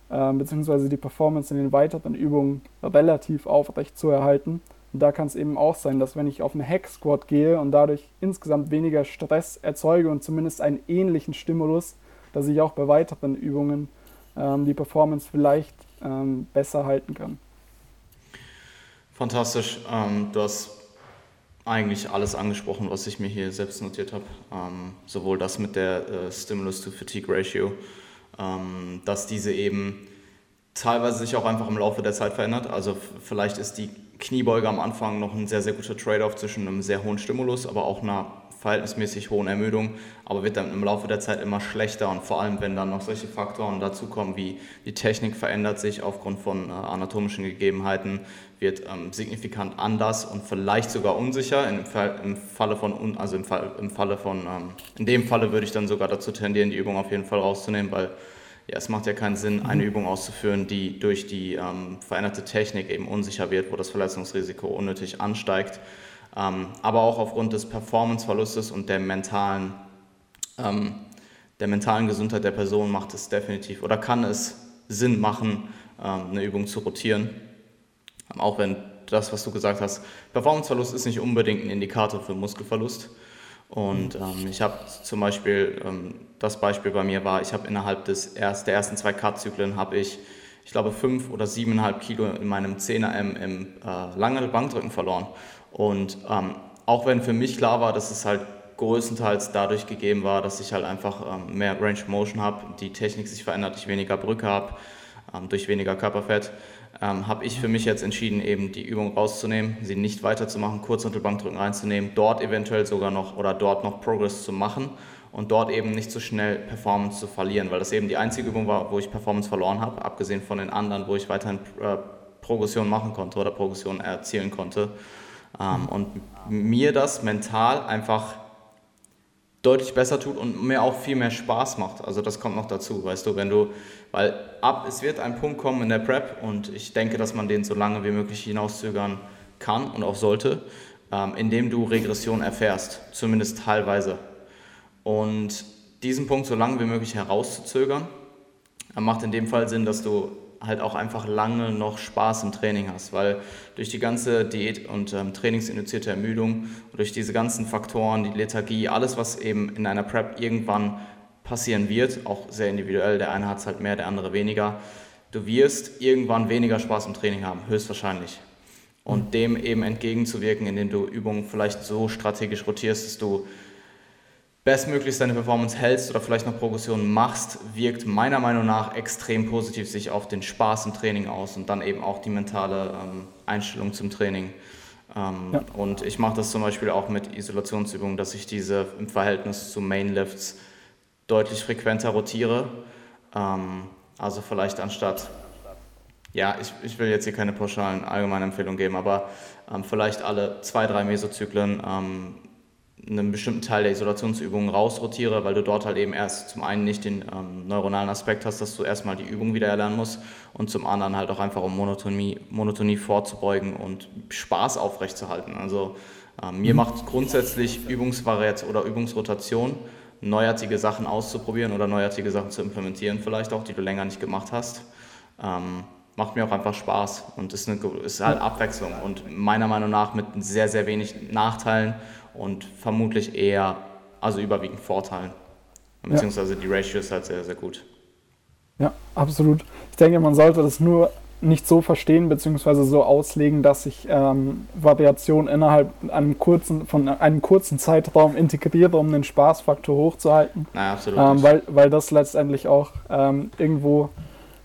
beziehungsweise die Performance in den weiteren Übungen relativ aufrecht zu erhalten. Und da kann es eben auch sein, dass wenn ich auf eine Hack Squat gehe und dadurch insgesamt weniger Stress erzeuge und zumindest einen ähnlichen Stimulus, dass ich auch bei weiteren Übungen ähm, die Performance vielleicht ähm, besser halten kann. Fantastisch. Ähm, du hast eigentlich alles angesprochen, was ich mir hier selbst notiert habe. Ähm, sowohl das mit der äh, Stimulus-to-Fatigue-Ratio, ähm, dass diese eben teilweise sich auch einfach im Laufe der Zeit verändert. Also vielleicht ist die Kniebeuge am Anfang noch ein sehr, sehr guter Trade-off zwischen einem sehr hohen Stimulus, aber auch einer verhältnismäßig hohen Ermüdung, aber wird dann im Laufe der Zeit immer schlechter und vor allem, wenn dann noch solche Faktoren dazukommen, wie die Technik verändert sich aufgrund von äh, anatomischen Gegebenheiten, wird ähm, signifikant anders und vielleicht sogar unsicher. Im, Fall, im Falle von, also im, Fall, im Falle von, ähm, in dem Falle würde ich dann sogar dazu tendieren, die Übung auf jeden Fall rauszunehmen, weil ja, es macht ja keinen Sinn, eine mhm. Übung auszuführen, die durch die ähm, veränderte Technik eben unsicher wird, wo das Verletzungsrisiko unnötig ansteigt. Ähm, aber auch aufgrund des Performanceverlustes und der mentalen, ähm, der mentalen Gesundheit der Person macht es definitiv oder kann es Sinn machen, ähm, eine Übung zu rotieren. Auch wenn das, was du gesagt hast, Performanceverlust ist nicht unbedingt ein Indikator für Muskelverlust. Und ähm, ich habe zum Beispiel, ähm, das Beispiel bei mir war, ich habe innerhalb des erst, der ersten zwei Cut-Zyklen habe ich, ich glaube, fünf oder siebeneinhalb Kilo in meinem 10er-M im äh, langen Bankdrücken verloren. Und ähm, auch wenn für mich klar war, dass es halt größtenteils dadurch gegeben war, dass ich halt einfach ähm, mehr Range Motion habe, die Technik sich verändert, ich weniger Brücke habe, ähm, durch weniger Körperfett, ähm, habe ich für mich jetzt entschieden, eben die Übung rauszunehmen, sie nicht weiterzumachen, Kurzhantelbankdrücken reinzunehmen, dort eventuell sogar noch oder dort noch Progress zu machen und dort eben nicht so schnell Performance zu verlieren, weil das eben die einzige Übung war, wo ich Performance verloren habe, abgesehen von den anderen, wo ich weiterhin äh, Progression machen konnte oder Progression erzielen konnte. Ähm, und mir das mental einfach deutlich besser tut und mir auch viel mehr Spaß macht. Also das kommt noch dazu, weißt du, wenn du, weil ab, es wird ein Punkt kommen in der Prep und ich denke, dass man den so lange wie möglich hinauszögern kann und auch sollte, ähm, indem du Regression erfährst, zumindest teilweise. Und diesen Punkt so lange wie möglich herauszuzögern, äh, macht in dem Fall Sinn, dass du halt auch einfach lange noch Spaß im Training hast, weil durch die ganze Diät und ähm, trainingsinduzierte Ermüdung, durch diese ganzen Faktoren, die Lethargie, alles, was eben in einer Prep irgendwann passieren wird, auch sehr individuell, der eine hat es halt mehr, der andere weniger, du wirst irgendwann weniger Spaß im Training haben, höchstwahrscheinlich. Und dem eben entgegenzuwirken, indem du Übungen vielleicht so strategisch rotierst, dass du bestmöglichst deine Performance hältst oder vielleicht noch Progression machst, wirkt meiner Meinung nach extrem positiv sich auf den Spaß im Training aus und dann eben auch die mentale ähm, Einstellung zum Training. Ähm, ja. Und ich mache das zum Beispiel auch mit Isolationsübungen, dass ich diese im Verhältnis zu Mainlifts deutlich frequenter rotiere. Ähm, also vielleicht anstatt, ja, ich, ich will jetzt hier keine pauschalen allgemeinen Empfehlungen geben, aber ähm, vielleicht alle zwei, drei Mesozyklen ähm, einen bestimmten Teil der Isolationsübungen rausrotiere, weil du dort halt eben erst zum einen nicht den ähm, neuronalen Aspekt hast, dass du erstmal die Übung wieder erlernen musst und zum anderen halt auch einfach um Monotonie, Monotonie vorzubeugen und Spaß aufrechtzuerhalten. Also ähm, mir mhm. macht grundsätzlich Übungsvariation oder Übungsrotation, neuartige Sachen auszuprobieren oder neuartige Sachen zu implementieren, vielleicht auch, die du länger nicht gemacht hast. Ähm, macht mir auch einfach Spaß und ist, eine, ist halt Abwechslung und meiner Meinung nach mit sehr, sehr wenig Nachteilen und vermutlich eher, also überwiegend Vorteilen. Beziehungsweise ja. die Ratio ist halt sehr, sehr gut. Ja, absolut. Ich denke, man sollte das nur nicht so verstehen beziehungsweise so auslegen, dass ich ähm, Variation innerhalb einem kurzen, von einem kurzen Zeitraum integriere, um den Spaßfaktor hochzuhalten. Naja, absolut. Ähm, weil, weil das letztendlich auch ähm, irgendwo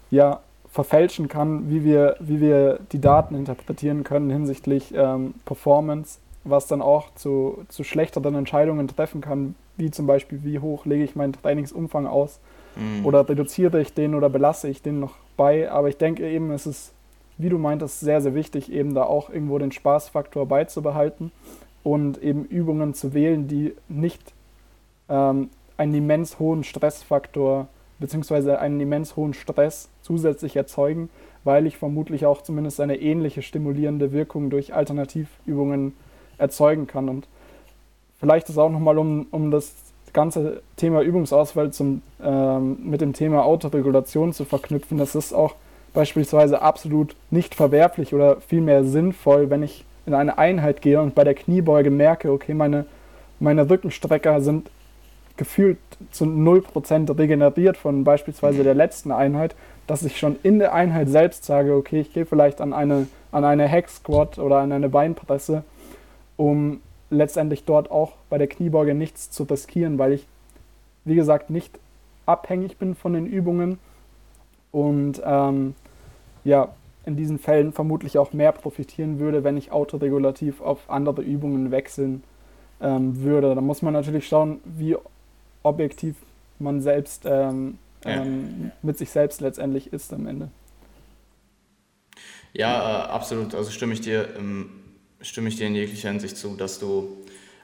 ja, verfälschen kann, wie wir, wie wir die Daten interpretieren können hinsichtlich ähm, Performance was dann auch zu, zu schlechteren Entscheidungen treffen kann, wie zum Beispiel, wie hoch lege ich meinen Trainingsumfang aus mhm. oder reduziere ich den oder belasse ich den noch bei. Aber ich denke eben, es ist, wie du meintest, sehr, sehr wichtig, eben da auch irgendwo den Spaßfaktor beizubehalten und eben Übungen zu wählen, die nicht ähm, einen immens hohen Stressfaktor bzw. einen immens hohen Stress zusätzlich erzeugen, weil ich vermutlich auch zumindest eine ähnliche stimulierende Wirkung durch Alternativübungen erzeugen kann. Und vielleicht ist auch nochmal, um, um das ganze Thema Übungsauswahl zum, ähm, mit dem Thema Autoregulation zu verknüpfen, das ist auch beispielsweise absolut nicht verwerflich oder vielmehr sinnvoll, wenn ich in eine Einheit gehe und bei der Kniebeuge merke, okay, meine, meine Rückenstrecker sind gefühlt zu 0% regeneriert von beispielsweise der letzten Einheit, dass ich schon in der Einheit selbst sage, okay, ich gehe vielleicht an eine, an eine Hack Squat oder an eine Beinpresse um letztendlich dort auch bei der Kniebeuge nichts zu riskieren, weil ich, wie gesagt, nicht abhängig bin von den Übungen und ähm, ja, in diesen Fällen vermutlich auch mehr profitieren würde, wenn ich autoregulativ auf andere Übungen wechseln ähm, würde. Da muss man natürlich schauen, wie objektiv man selbst ähm, ja. Mit sich selbst letztendlich ist am Ende. Ja, äh, absolut. Also stimme ich dir ähm, stimme ich dir in jeglicher Hinsicht zu, dass du,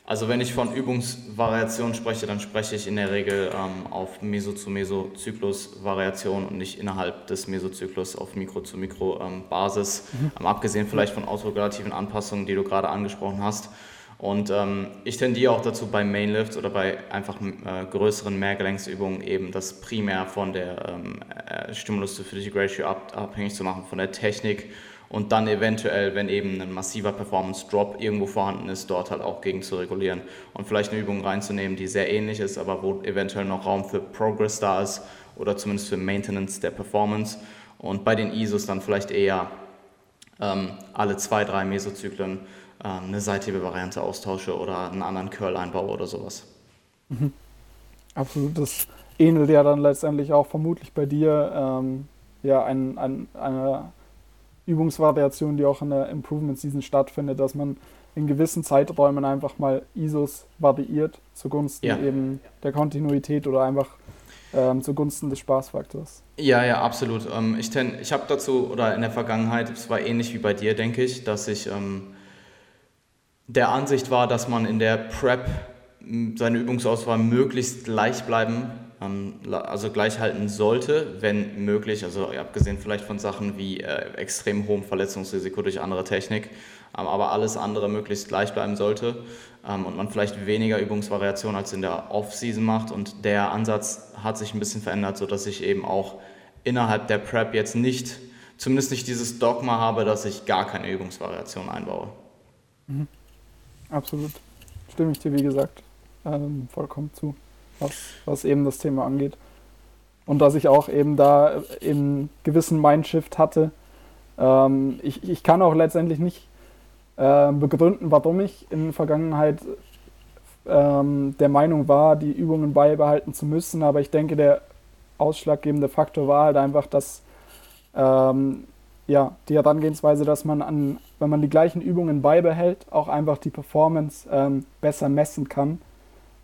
also wenn ich von Übungsvariation spreche, dann spreche ich in der Regel ähm, auf Meso-zu-Meso-Zyklus-Variation und nicht innerhalb des Mesozyklus auf Mikro-zu-Mikro-Basis, ähm, mhm. abgesehen vielleicht von autoregulativen Anpassungen, die du gerade angesprochen hast. Und ähm, ich tendiere auch dazu, bei Mainlifts oder bei einfach äh, größeren Mehrgelenksübungen eben das primär von der ähm, äh, Stimulus-to-Fatigue-Ratio ab, abhängig zu machen, von der Technik und dann eventuell, wenn eben ein massiver Performance-Drop irgendwo vorhanden ist, dort halt auch gegen zu regulieren und vielleicht eine Übung reinzunehmen, die sehr ähnlich ist, aber wo eventuell noch Raum für Progress da ist oder zumindest für Maintenance der Performance und bei den ISOs dann vielleicht eher ähm, alle zwei, drei Mesozyklen ähm, eine seitige Variante austausche oder einen anderen Curl einbaue oder sowas. Mhm. Absolut, das ähnelt ja dann letztendlich auch vermutlich bei dir ähm, ja ein, ein, eine Übungsvariation, die auch in der Improvement Season stattfindet, dass man in gewissen Zeiträumen einfach mal ISOs variiert zugunsten ja. eben der Kontinuität oder einfach ähm, zugunsten des Spaßfaktors. Ja, ja, absolut. Ähm, ich ich habe dazu, oder in der Vergangenheit, es war ähnlich wie bei dir, denke ich, dass ich ähm, der Ansicht war, dass man in der Prep seine Übungsauswahl möglichst gleich bleiben, also gleich halten sollte, wenn möglich. Also abgesehen vielleicht von Sachen wie äh, extrem hohem Verletzungsrisiko durch andere Technik, ähm, aber alles andere möglichst gleich bleiben sollte ähm, und man vielleicht weniger Übungsvariation als in der Off-Season macht. Und der Ansatz hat sich ein bisschen verändert, sodass ich eben auch innerhalb der Prep jetzt nicht, zumindest nicht dieses Dogma habe, dass ich gar keine Übungsvariation einbaue. Mhm. Absolut. Stimme ich dir, wie gesagt, ähm, vollkommen zu, was, was eben das Thema angeht. Und dass ich auch eben da eben gewissen Mindshift hatte. Ähm, ich, ich kann auch letztendlich nicht äh, begründen, warum ich in der Vergangenheit ähm, der Meinung war, die Übungen beibehalten zu müssen. Aber ich denke, der ausschlaggebende Faktor war halt einfach, dass ähm, ja, die Herangehensweise, dass man an, wenn man die gleichen Übungen beibehält, auch einfach die Performance ähm, besser messen kann.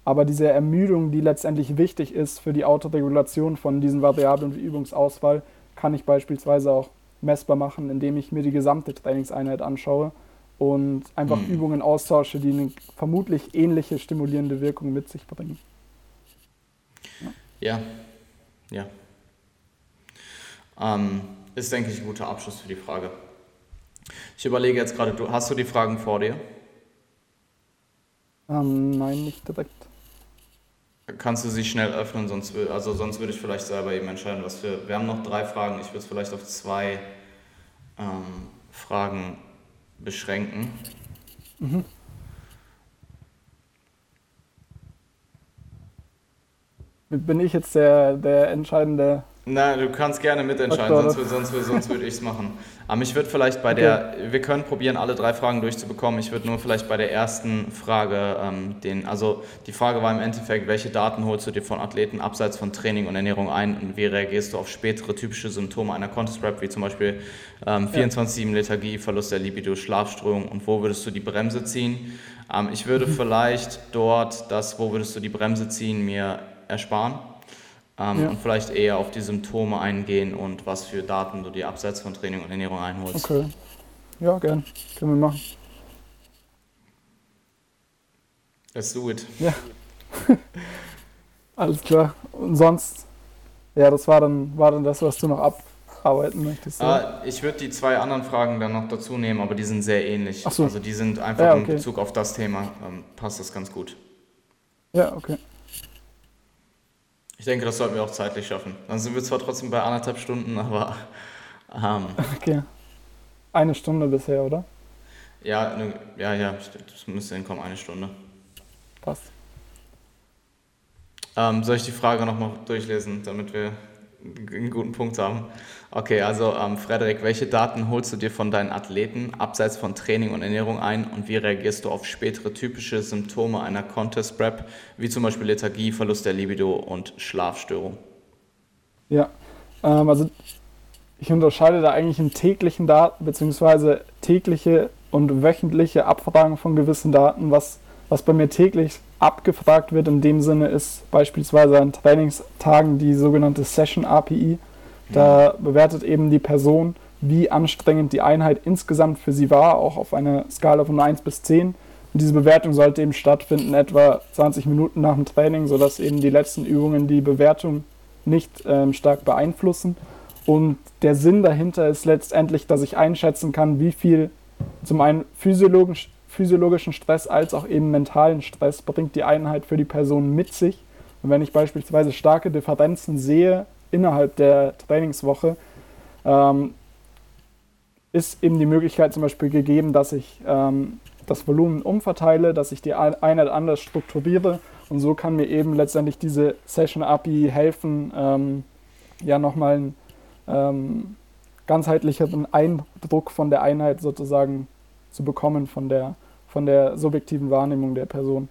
Aber diese Ermüdung, die letztendlich wichtig ist für die Autoregulation von diesen Variablen wie Übungsauswahl, kann ich beispielsweise auch messbar machen, indem ich mir die gesamte Trainingseinheit anschaue und einfach mhm. Übungen austausche, die eine vermutlich ähnliche stimulierende Wirkung mit sich bringen. Ja, ja. ja. Ähm, ist, denke ich, ein guter Abschluss für die Frage. Ich überlege jetzt gerade, du, hast du die Fragen vor dir? Ähm, nein, nicht direkt. Kannst du sie schnell öffnen, sonst, also sonst würde ich vielleicht selber eben entscheiden, was wir. Wir haben noch drei Fragen, ich würde es vielleicht auf zwei ähm, Fragen beschränken. Mhm. Bin ich jetzt der, der entscheidende na, du kannst gerne mitentscheiden, sonst, sonst, sonst würde ich es machen. Aber ich würde vielleicht bei okay. der, wir können probieren, alle drei Fragen durchzubekommen. Ich würde nur vielleicht bei der ersten Frage, ähm, den, also die Frage war im Endeffekt, welche Daten holst du dir von Athleten abseits von Training und Ernährung ein und wie reagierst du auf spätere typische Symptome einer Contest Rap, wie zum Beispiel ähm, 24-7 ja. Lethargie, Verlust der Libido, Schlafstörung und wo würdest du die Bremse ziehen? Ähm, ich würde mhm. vielleicht dort das, wo würdest du die Bremse ziehen, mir ersparen ähm, ja. und vielleicht eher auf die Symptome eingehen und was für Daten du dir abseits von Training und Ernährung einholst. Okay. Ja, gern. Können wir machen. Let's do it. Ja. Alles klar. Und sonst, ja, das war dann, war dann das, was du noch abarbeiten möchtest. Ah, ich würde die zwei anderen Fragen dann noch dazu nehmen, aber die sind sehr ähnlich. Ach so. Also die sind einfach ja, okay. in Bezug auf das Thema, ähm, passt das ganz gut. Ja, okay. Ich denke, das sollten wir auch zeitlich schaffen. Dann sind wir zwar trotzdem bei anderthalb Stunden, aber. Ähm, okay. Eine Stunde bisher, oder? Ja, ne, ja, ja, das müsste hinkommen, eine Stunde. Passt. Ähm, soll ich die Frage nochmal durchlesen, damit wir einen guten Punkt haben? Okay, also ähm, Frederik, welche Daten holst du dir von deinen Athleten abseits von Training und Ernährung ein und wie reagierst du auf spätere typische Symptome einer Contest Prep, wie zum Beispiel Lethargie, Verlust der Libido und Schlafstörung? Ja, ähm, also ich unterscheide da eigentlich in täglichen Daten beziehungsweise tägliche und wöchentliche Abfragen von gewissen Daten. Was, was bei mir täglich abgefragt wird in dem Sinne ist beispielsweise an Trainingstagen die sogenannte Session API da bewertet eben die Person, wie anstrengend die Einheit insgesamt für sie war, auch auf einer Skala von 1 bis 10. Und diese Bewertung sollte eben stattfinden, etwa 20 Minuten nach dem Training, sodass eben die letzten Übungen die Bewertung nicht ähm, stark beeinflussen. Und der Sinn dahinter ist letztendlich, dass ich einschätzen kann, wie viel zum einen physiologisch, physiologischen Stress als auch eben mentalen Stress bringt die Einheit für die Person mit sich. Und wenn ich beispielsweise starke Differenzen sehe innerhalb der Trainingswoche ähm, ist eben die Möglichkeit zum Beispiel gegeben, dass ich ähm, das Volumen umverteile, dass ich die Einheit anders strukturiere und so kann mir eben letztendlich diese Session API helfen, ähm, ja nochmal einen ähm, ganzheitlicheren Eindruck von der Einheit sozusagen zu bekommen, von der, von der subjektiven Wahrnehmung der Person.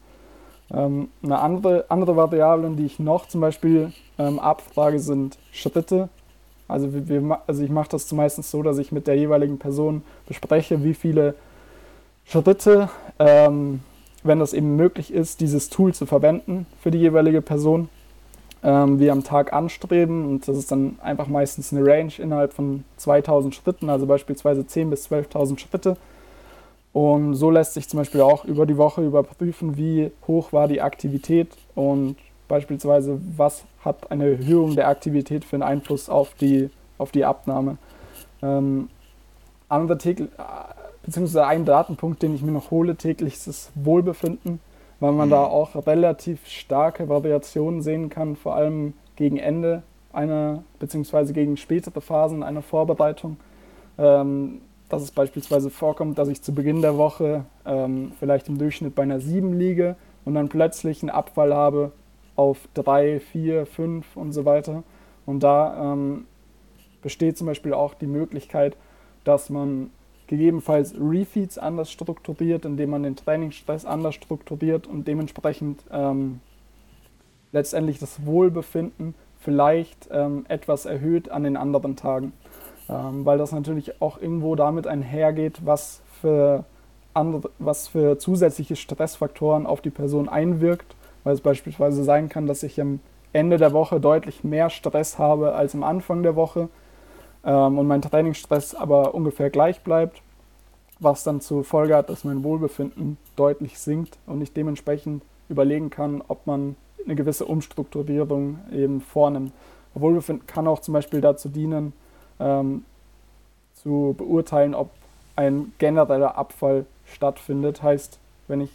Ähm, eine andere, andere Variablen, die ich noch zum Beispiel ähm, abfrage, sind Schritte. Also, wir, also ich mache das meistens so, dass ich mit der jeweiligen Person bespreche, wie viele Schritte, ähm, wenn das eben möglich ist, dieses Tool zu verwenden für die jeweilige Person, ähm, wir am Tag anstreben. Und das ist dann einfach meistens eine Range innerhalb von 2000 Schritten, also beispielsweise 10.000 bis 12.000 Schritte. Und so lässt sich zum Beispiel auch über die Woche überprüfen, wie hoch war die Aktivität und beispielsweise, was hat eine Erhöhung der Aktivität für einen Einfluss auf die, auf die Abnahme. Ähm, andere täglich, beziehungsweise ein Datenpunkt, den ich mir noch hole täglich, ist das Wohlbefinden, weil man mhm. da auch relativ starke Variationen sehen kann, vor allem gegen Ende einer, beziehungsweise gegen spätere Phasen einer Vorbereitung. Ähm, dass es beispielsweise vorkommt, dass ich zu Beginn der Woche ähm, vielleicht im Durchschnitt bei einer 7 liege und dann plötzlich einen Abfall habe auf 3, 4, 5 und so weiter. Und da ähm, besteht zum Beispiel auch die Möglichkeit, dass man gegebenenfalls Refeeds anders strukturiert, indem man den Trainingsstress anders strukturiert und dementsprechend ähm, letztendlich das Wohlbefinden vielleicht ähm, etwas erhöht an den anderen Tagen ähm, weil das natürlich auch irgendwo damit einhergeht, was für, andere, was für zusätzliche Stressfaktoren auf die Person einwirkt, weil es beispielsweise sein kann, dass ich am Ende der Woche deutlich mehr Stress habe als am Anfang der Woche ähm, und mein Trainingsstress aber ungefähr gleich bleibt, was dann zur Folge hat, dass mein Wohlbefinden deutlich sinkt und ich dementsprechend überlegen kann, ob man eine gewisse Umstrukturierung eben vornimmt. Wohlbefinden kann auch zum Beispiel dazu dienen, ähm, zu beurteilen, ob ein genereller Abfall stattfindet. Heißt, wenn ich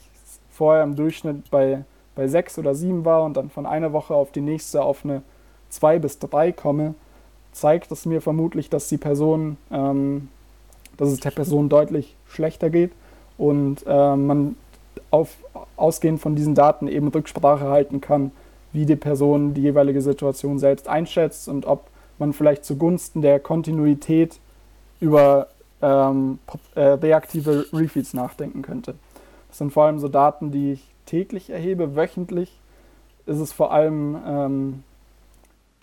vorher im Durchschnitt bei, bei sechs oder sieben war und dann von einer Woche auf die nächste auf eine zwei bis drei komme, zeigt es mir vermutlich, dass die Person, ähm, dass es der Person deutlich schlechter geht und äh, man auf, ausgehend von diesen Daten eben Rücksprache halten kann, wie die Person die jeweilige Situation selbst einschätzt und ob man vielleicht zugunsten der Kontinuität über ähm, äh, reaktive Refeeds nachdenken könnte. Das sind vor allem so Daten, die ich täglich erhebe. Wöchentlich ist es vor allem ähm,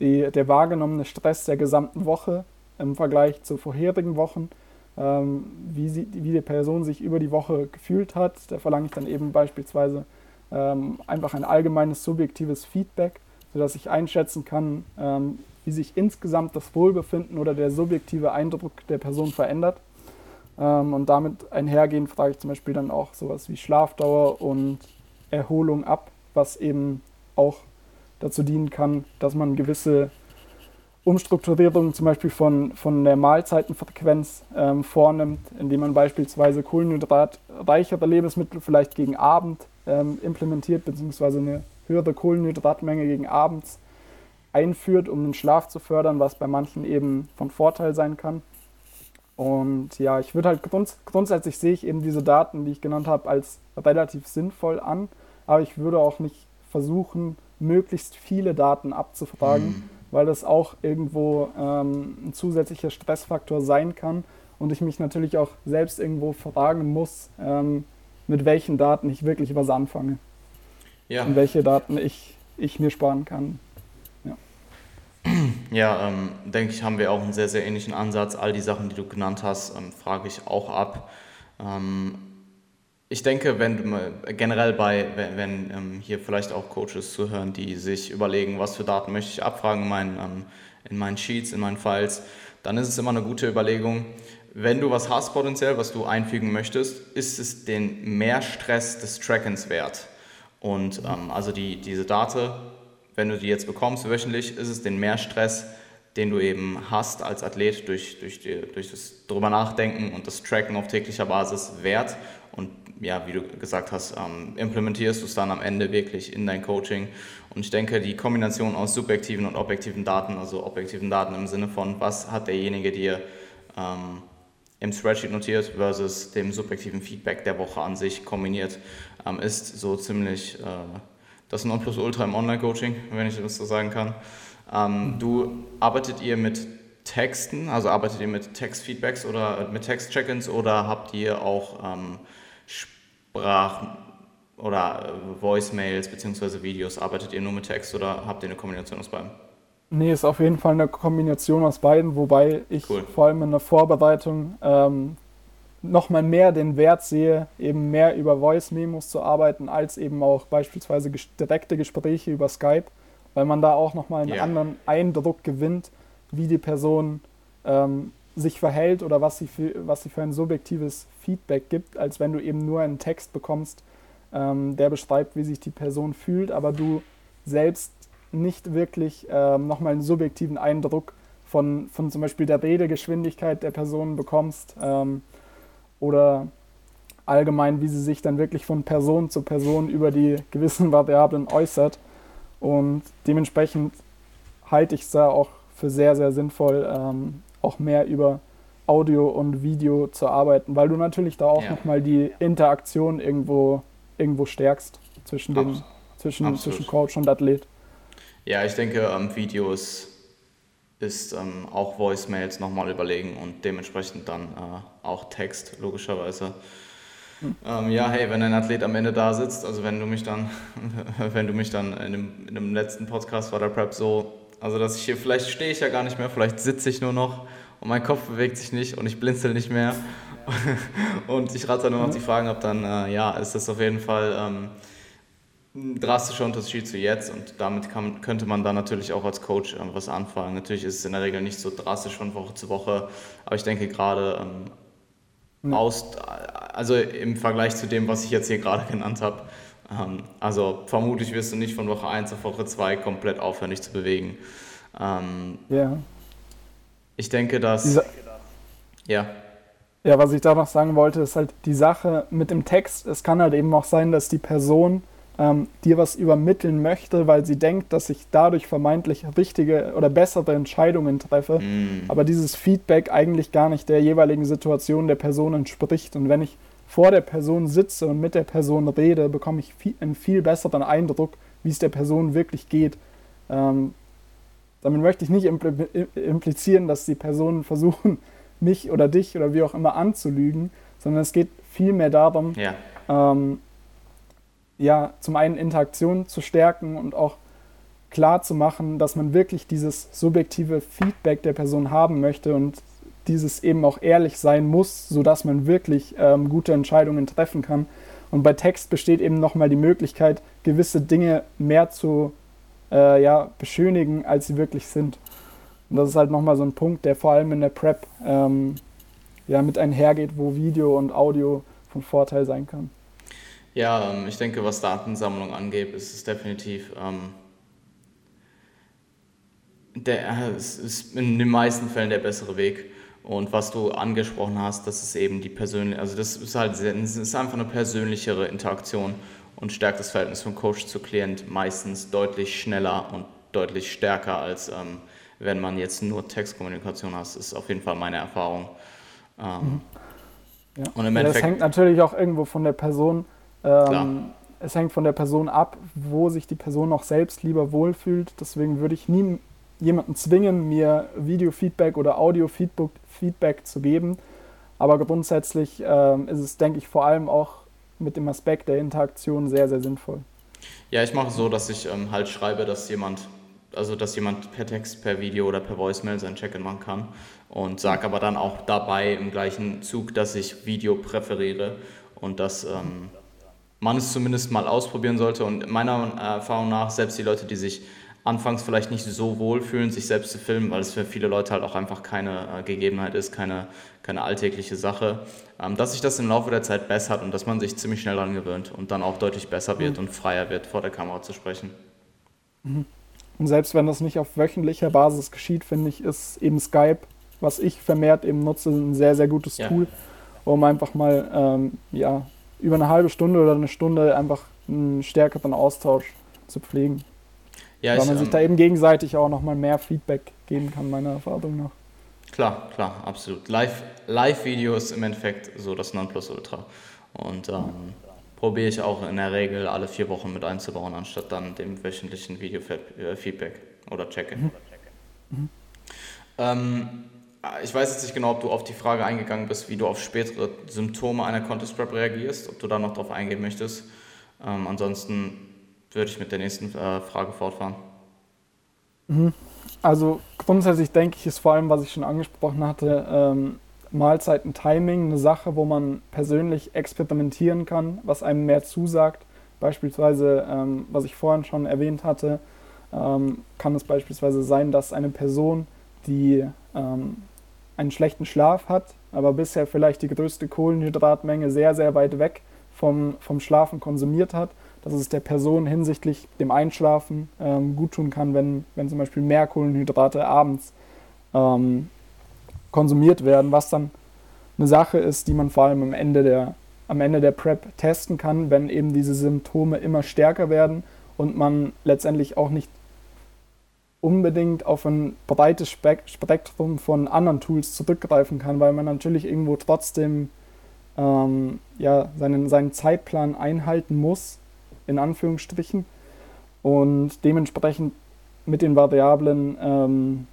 die, der wahrgenommene Stress der gesamten Woche im Vergleich zu vorherigen Wochen, ähm, wie, sie, wie die Person sich über die Woche gefühlt hat. Da verlange ich dann eben beispielsweise ähm, einfach ein allgemeines subjektives Feedback, sodass ich einschätzen kann, ähm, wie sich insgesamt das Wohlbefinden oder der subjektive Eindruck der Person verändert. Ähm, und damit einhergehend frage ich zum Beispiel dann auch sowas wie Schlafdauer und Erholung ab, was eben auch dazu dienen kann, dass man gewisse Umstrukturierungen zum Beispiel von, von der Mahlzeitenfrequenz ähm, vornimmt, indem man beispielsweise kohlenhydratreichere Lebensmittel vielleicht gegen Abend ähm, implementiert, beziehungsweise eine höhere Kohlenhydratmenge gegen abends einführt, um den Schlaf zu fördern, was bei manchen eben von Vorteil sein kann. Und ja, ich würde halt grunds grundsätzlich sehe ich eben diese Daten, die ich genannt habe, als relativ sinnvoll an, aber ich würde auch nicht versuchen, möglichst viele Daten abzufragen, mhm. weil das auch irgendwo ähm, ein zusätzlicher Stressfaktor sein kann und ich mich natürlich auch selbst irgendwo fragen muss, ähm, mit welchen Daten ich wirklich was anfange. Ja. Und welche Daten ich, ich mir sparen kann. Ja, ähm, denke ich, haben wir auch einen sehr, sehr ähnlichen Ansatz. All die Sachen, die du genannt hast, ähm, frage ich auch ab. Ähm, ich denke, wenn generell bei, wenn, wenn ähm, hier vielleicht auch Coaches zuhören, die sich überlegen, was für Daten möchte ich abfragen in meinen, ähm, in meinen Sheets, in meinen Files, dann ist es immer eine gute Überlegung. Wenn du was hast potenziell, was du einfügen möchtest, ist es den Mehrstress des Trackens wert. Und ähm, also die, diese Daten wenn du die jetzt bekommst wöchentlich, ist es den Mehrstress, den du eben hast als Athlet durch, durch, die, durch das drüber nachdenken und das Tracken auf täglicher Basis wert. Und ja, wie du gesagt hast, ähm, implementierst du es dann am Ende wirklich in dein Coaching. Und ich denke, die Kombination aus subjektiven und objektiven Daten, also objektiven Daten im Sinne von, was hat derjenige dir ähm, im Spreadsheet notiert versus dem subjektiven Feedback der Woche an sich kombiniert, ähm, ist so ziemlich äh, das Nonplusultra im Online-Coaching, wenn ich das so sagen kann. Ähm, du arbeitet ihr mit Texten, also arbeitet ihr mit Textfeedbacks oder mit Text-Check-ins oder habt ihr auch ähm, Sprach- oder Voicemails bzw. Videos? Arbeitet ihr nur mit Text oder habt ihr eine Kombination aus beiden? Nee, ist auf jeden Fall eine Kombination aus beiden, wobei ich cool. vor allem in der Vorbereitung ähm, nochmal mehr den Wert sehe, eben mehr über Voice-Memos zu arbeiten, als eben auch beispielsweise direkte Gespräche über Skype, weil man da auch nochmal einen yeah. anderen Eindruck gewinnt, wie die Person ähm, sich verhält oder was sie, für, was sie für ein subjektives Feedback gibt, als wenn du eben nur einen Text bekommst, ähm, der beschreibt, wie sich die Person fühlt, aber du selbst nicht wirklich ähm, nochmal einen subjektiven Eindruck von, von zum Beispiel der Redegeschwindigkeit der Person bekommst ähm, oder allgemein, wie sie sich dann wirklich von Person zu Person über die gewissen Variablen äußert. Und dementsprechend halte ich es da auch für sehr, sehr sinnvoll, ähm, auch mehr über Audio und Video zu arbeiten, weil du natürlich da auch ja. nochmal die Interaktion irgendwo, irgendwo stärkst zwischen, den, zwischen, zwischen Coach und Athlet. Ja, ich denke, ähm, Videos ist ähm, auch Voicemails nochmal überlegen und dementsprechend dann äh, auch Text, logischerweise. Hm. Ähm, ja, hey, wenn ein Athlet am Ende da sitzt, also wenn du mich dann, wenn du mich dann in dem, in dem letzten Podcast war der Prep so, also dass ich hier, vielleicht stehe ich ja gar nicht mehr, vielleicht sitze ich nur noch und mein Kopf bewegt sich nicht und ich blinzel nicht mehr und ich rate nur noch die Fragen ab, dann äh, ja, ist das auf jeden Fall ähm, ein drastischer Unterschied zu jetzt und damit kann, könnte man dann natürlich auch als Coach ähm, was anfangen. Natürlich ist es in der Regel nicht so drastisch von Woche zu Woche, aber ich denke gerade ähm, aus, also im Vergleich zu dem, was ich jetzt hier gerade genannt habe, ähm, also vermutlich wirst du nicht von Woche 1 auf Woche 2 komplett aufhören, dich zu bewegen. Ähm, ja. Ich denke, dass. Diese, ja. Ja, was ich da noch sagen wollte, ist halt die Sache mit dem Text. Es kann halt eben auch sein, dass die Person ähm, dir was übermitteln möchte, weil sie denkt, dass ich dadurch vermeintlich richtige oder bessere Entscheidungen treffe, mm. aber dieses Feedback eigentlich gar nicht der jeweiligen Situation der Person entspricht. Und wenn ich vor der Person sitze und mit der Person rede, bekomme ich viel, einen viel besseren Eindruck, wie es der Person wirklich geht. Ähm, damit möchte ich nicht implizieren, dass die Personen versuchen, mich oder dich oder wie auch immer anzulügen, sondern es geht vielmehr darum, ja. Ähm, ja, zum einen Interaktion zu stärken und auch klar zu machen, dass man wirklich dieses subjektive Feedback der Person haben möchte und dieses eben auch ehrlich sein muss, sodass man wirklich ähm, gute Entscheidungen treffen kann. Und bei Text besteht eben nochmal die Möglichkeit, gewisse Dinge mehr zu äh, ja, beschönigen, als sie wirklich sind. Und das ist halt nochmal so ein Punkt, der vor allem in der Prep ähm, ja, mit einhergeht, wo Video und Audio von Vorteil sein kann. Ja, ähm, ich denke, was Datensammlung angeht, ist es definitiv ähm, der, äh, es ist in den meisten Fällen der bessere Weg. Und was du angesprochen hast, das ist eben die persönliche, also das ist halt sehr, das ist einfach eine persönlichere Interaktion und stärkt das Verhältnis von Coach zu Klient meistens deutlich schneller und deutlich stärker, als ähm, wenn man jetzt nur Textkommunikation hat. Das ist auf jeden Fall meine Erfahrung. Ähm, mhm. ja. Und im ja, das hängt natürlich auch irgendwo von der Person ähm, es hängt von der Person ab, wo sich die Person auch selbst lieber wohlfühlt. Deswegen würde ich nie jemanden zwingen, mir Video-Feedback oder Audio-Feedback zu geben. Aber grundsätzlich ähm, ist es, denke ich, vor allem auch mit dem Aspekt der Interaktion sehr, sehr sinnvoll. Ja, ich mache es so, dass ich ähm, halt schreibe, dass jemand, also dass jemand per Text, per Video oder per Voicemail sein Check-in machen kann und sage aber dann auch dabei im gleichen Zug, dass ich Video präferiere und dass ähm, man es zumindest mal ausprobieren sollte. Und meiner Erfahrung nach, selbst die Leute, die sich anfangs vielleicht nicht so wohl fühlen, sich selbst zu filmen, weil es für viele Leute halt auch einfach keine äh, Gegebenheit ist, keine, keine alltägliche Sache, ähm, dass sich das im Laufe der Zeit bessert und dass man sich ziemlich schnell daran gewöhnt und dann auch deutlich besser wird mhm. und freier wird, vor der Kamera zu sprechen. Mhm. Und selbst wenn das nicht auf wöchentlicher Basis geschieht, finde ich, ist eben Skype, was ich vermehrt eben nutze, ein sehr, sehr gutes ja. Tool, um einfach mal ähm, ja, über eine halbe Stunde oder eine Stunde einfach einen stärkeren Austausch zu pflegen. Ja, Weil man sich ähm, da eben gegenseitig auch nochmal mehr Feedback geben kann, meiner Erfahrung nach. Klar, klar, absolut. Live-Video ist im Endeffekt so das Nonplusultra. Und ähm, probiere ich auch in der Regel alle vier Wochen mit einzubauen, anstatt dann dem wöchentlichen Video-Feedback oder Check-in. Mhm. Mhm. Ähm, ich weiß jetzt nicht genau, ob du auf die Frage eingegangen bist, wie du auf spätere Symptome einer Contest Prep reagierst, ob du da noch drauf eingehen möchtest. Ähm, ansonsten würde ich mit der nächsten äh, Frage fortfahren. Mhm. Also grundsätzlich denke ich, ist vor allem, was ich schon angesprochen hatte, ähm, Mahlzeiten-Timing eine Sache, wo man persönlich experimentieren kann, was einem mehr zusagt. Beispielsweise, ähm, was ich vorhin schon erwähnt hatte, ähm, kann es beispielsweise sein, dass eine Person, die ähm, einen schlechten Schlaf hat, aber bisher vielleicht die größte Kohlenhydratmenge sehr, sehr weit weg vom, vom Schlafen konsumiert hat, dass es der Person hinsichtlich dem Einschlafen ähm, gut tun kann, wenn, wenn zum Beispiel mehr Kohlenhydrate abends ähm, konsumiert werden, was dann eine Sache ist, die man vor allem am Ende der, am Ende der PrEP testen kann, wenn eben diese Symptome immer stärker werden und man letztendlich auch nicht unbedingt auf ein breites Spektrum von anderen Tools zurückgreifen kann, weil man natürlich irgendwo trotzdem ähm, ja, seinen, seinen Zeitplan einhalten muss, in Anführungsstrichen, und dementsprechend mit den Variablen ähm,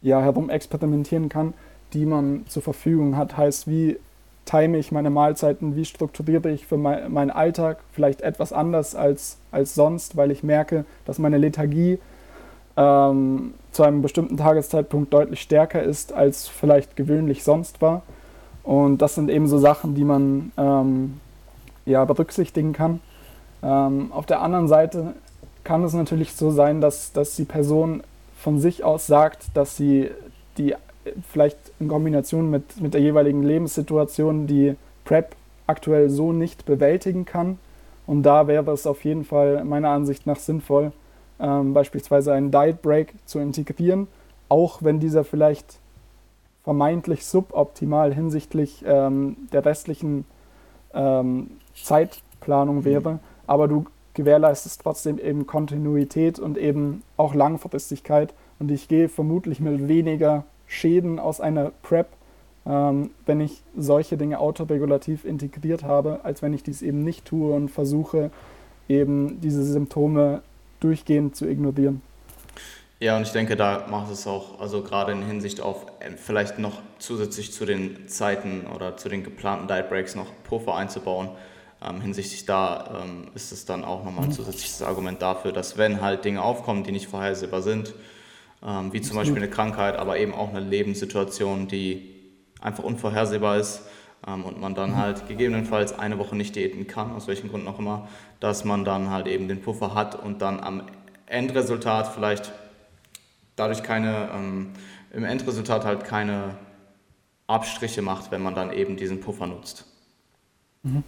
ja, herum experimentieren kann, die man zur Verfügung hat. Heißt, wie time ich meine Mahlzeiten, wie strukturiere ich für mein, meinen Alltag vielleicht etwas anders als, als sonst, weil ich merke, dass meine Lethargie ähm, zu einem bestimmten Tageszeitpunkt deutlich stärker ist, als vielleicht gewöhnlich sonst war. Und das sind eben so Sachen, die man ähm, ja, berücksichtigen kann. Ähm, auf der anderen Seite kann es natürlich so sein, dass, dass die Person von sich aus sagt, dass sie die vielleicht in Kombination mit, mit der jeweiligen Lebenssituation die PrEP aktuell so nicht bewältigen kann. Und da wäre es auf jeden Fall meiner Ansicht nach sinnvoll, ähm, beispielsweise einen Diet Break zu integrieren, auch wenn dieser vielleicht vermeintlich suboptimal hinsichtlich ähm, der restlichen ähm, Zeitplanung mhm. wäre, aber du gewährleistest trotzdem eben Kontinuität und eben auch Langfristigkeit und ich gehe vermutlich mit weniger Schäden aus einer PrEP, ähm, wenn ich solche Dinge autoregulativ integriert habe, als wenn ich dies eben nicht tue und versuche, eben diese Symptome durchgehend zu ignorieren. Ja, und ich denke, da macht es auch, also gerade in Hinsicht auf äh, vielleicht noch zusätzlich zu den Zeiten oder zu den geplanten Diet Breaks noch Puffer einzubauen. Ähm, hinsichtlich da ähm, ist es dann auch nochmal ein mhm. zusätzliches Argument dafür, dass wenn halt Dinge aufkommen, die nicht vorhersehbar sind, ähm, wie zum Beispiel eine Krankheit, aber eben auch eine Lebenssituation, die einfach unvorhersehbar ist ähm, und man dann mhm. halt gegebenenfalls eine Woche nicht diäten kann, aus welchen Gründen auch immer, dass man dann halt eben den Puffer hat und dann am Endresultat vielleicht dadurch keine, ähm, im Endresultat halt keine Abstriche macht, wenn man dann eben diesen Puffer nutzt. Mhm.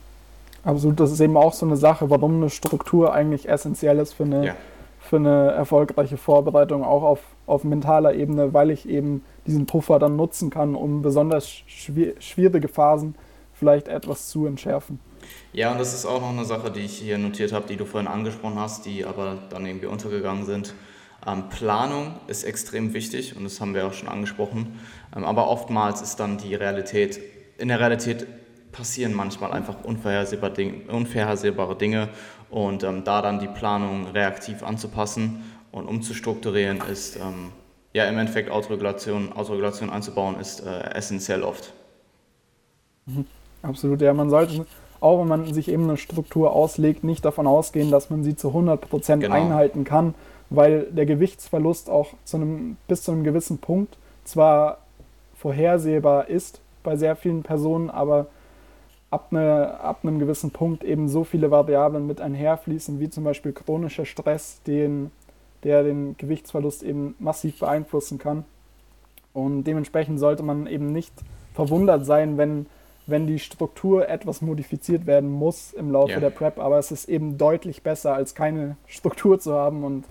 Absolut, das ist eben auch so eine Sache, warum eine Struktur eigentlich essentiell ist für eine, ja. für eine erfolgreiche Vorbereitung, auch auf, auf mentaler Ebene, weil ich eben diesen Puffer dann nutzen kann, um besonders schwierige Phasen vielleicht etwas zu entschärfen. Ja, und das ist auch noch eine Sache, die ich hier notiert habe, die du vorhin angesprochen hast, die aber dann irgendwie untergegangen sind. Ähm, Planung ist extrem wichtig und das haben wir auch schon angesprochen. Ähm, aber oftmals ist dann die Realität, in der Realität passieren manchmal einfach unvorhersehbare Dinge, unvorhersehbare Dinge und ähm, da dann die Planung reaktiv anzupassen und umzustrukturieren ist ähm, ja im Endeffekt Autoregulation, Autoregulation einzubauen ist äh, essentiell oft. Mhm. Absolut, ja, man sollte, auch wenn man sich eben eine Struktur auslegt, nicht davon ausgehen, dass man sie zu 100% genau. einhalten kann, weil der Gewichtsverlust auch zu einem, bis zu einem gewissen Punkt zwar vorhersehbar ist bei sehr vielen Personen, aber ab, eine, ab einem gewissen Punkt eben so viele Variablen mit einherfließen, wie zum Beispiel chronischer Stress, den der den Gewichtsverlust eben massiv beeinflussen kann. Und dementsprechend sollte man eben nicht verwundert sein, wenn, wenn die Struktur etwas modifiziert werden muss im Laufe ja. der Prep. Aber es ist eben deutlich besser, als keine Struktur zu haben und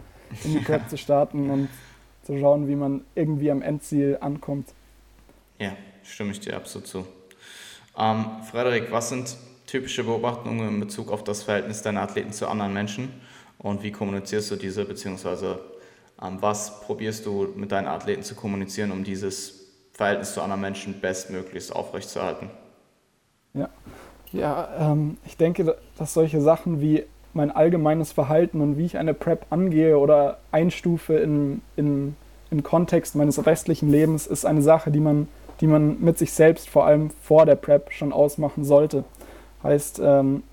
in die Prep zu starten und zu schauen, wie man irgendwie am Endziel ankommt. Ja, stimme ich dir absolut zu. Ähm, Frederik, was sind typische Beobachtungen in Bezug auf das Verhältnis deiner Athleten zu anderen Menschen? und wie kommunizierst du diese, beziehungsweise ähm, was probierst du mit deinen Athleten zu kommunizieren, um dieses Verhältnis zu anderen Menschen bestmöglichst aufrechtzuerhalten? Ja, ja ähm, ich denke, dass solche Sachen wie mein allgemeines Verhalten und wie ich eine Prep angehe oder einstufe in, in, im Kontext meines restlichen Lebens, ist eine Sache, die man, die man mit sich selbst vor allem vor der Prep schon ausmachen sollte. Heißt, ähm,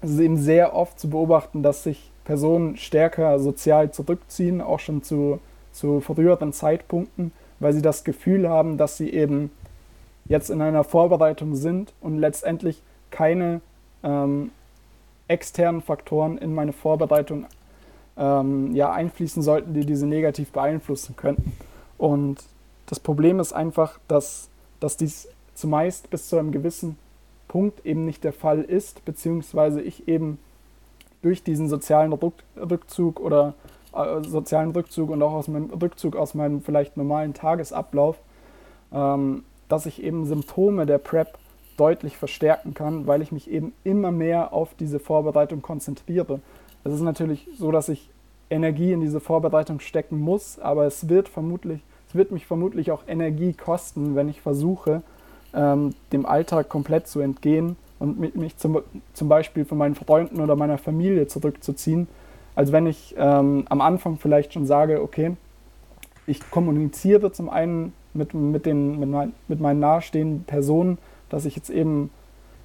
es ist eben sehr oft zu beobachten, dass sich Personen stärker sozial zurückziehen, auch schon zu, zu früheren Zeitpunkten, weil sie das Gefühl haben, dass sie eben jetzt in einer Vorbereitung sind und letztendlich keine ähm, externen Faktoren in meine Vorbereitung ähm, ja, einfließen sollten, die diese negativ beeinflussen könnten. Und das Problem ist einfach, dass, dass dies zumeist bis zu einem gewissen Punkt eben nicht der Fall ist, beziehungsweise ich eben durch diesen sozialen Rückzug oder äh, sozialen Rückzug und auch aus meinem Rückzug aus meinem vielleicht normalen Tagesablauf, ähm, dass ich eben Symptome der PrEP deutlich verstärken kann, weil ich mich eben immer mehr auf diese Vorbereitung konzentriere. Es ist natürlich so, dass ich Energie in diese Vorbereitung stecken muss, aber es wird vermutlich, es wird mich vermutlich auch Energie kosten, wenn ich versuche, ähm, dem Alltag komplett zu entgehen und mich zum, zum Beispiel von meinen Freunden oder meiner Familie zurückzuziehen, als wenn ich ähm, am Anfang vielleicht schon sage, okay, ich kommuniziere zum einen mit, mit, den, mit, mein, mit meinen nahestehenden Personen, dass ich jetzt eben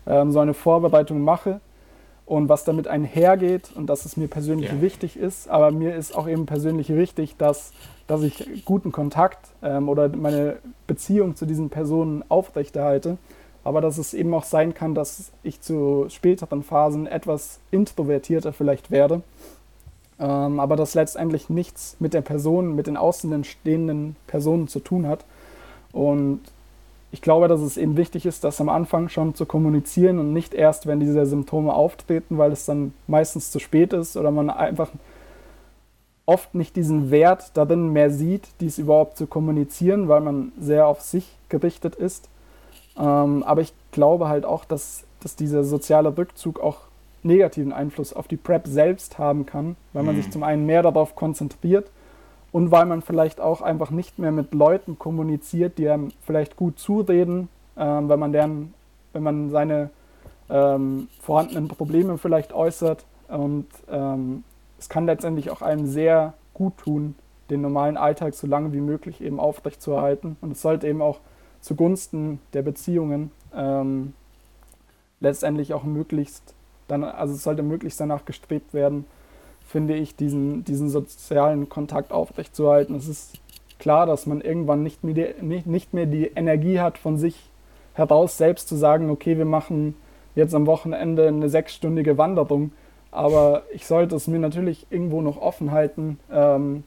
ähm, so eine Vorbereitung mache und was damit einhergeht und dass es mir persönlich ja. wichtig ist. Aber mir ist auch eben persönlich wichtig, dass, dass ich guten Kontakt ähm, oder meine Beziehung zu diesen Personen aufrechterhalte. Aber dass es eben auch sein kann, dass ich zu späteren Phasen etwas introvertierter vielleicht werde. Ähm, aber das letztendlich nichts mit der Person, mit den außen stehenden Personen zu tun hat. Und ich glaube, dass es eben wichtig ist, das am Anfang schon zu kommunizieren und nicht erst, wenn diese Symptome auftreten, weil es dann meistens zu spät ist oder man einfach oft nicht diesen Wert darin mehr sieht, dies überhaupt zu kommunizieren, weil man sehr auf sich gerichtet ist. Ähm, aber ich glaube halt auch, dass, dass dieser soziale Rückzug auch negativen Einfluss auf die PrEP selbst haben kann, weil man mhm. sich zum einen mehr darauf konzentriert und weil man vielleicht auch einfach nicht mehr mit Leuten kommuniziert, die einem vielleicht gut zureden, ähm, wenn man deren, wenn man seine ähm, vorhandenen Probleme vielleicht äußert. Und ähm, es kann letztendlich auch einem sehr gut tun, den normalen Alltag so lange wie möglich eben aufrechtzuerhalten. Und es sollte eben auch zugunsten der Beziehungen ähm, letztendlich auch möglichst dann, also es sollte möglichst danach gestrebt werden, finde ich, diesen, diesen sozialen Kontakt aufrechtzuerhalten. Es ist klar, dass man irgendwann nicht mehr, die, nicht, nicht mehr die Energie hat, von sich heraus selbst zu sagen, okay, wir machen jetzt am Wochenende eine sechsstündige Wanderung. Aber ich sollte es mir natürlich irgendwo noch offen halten, ähm,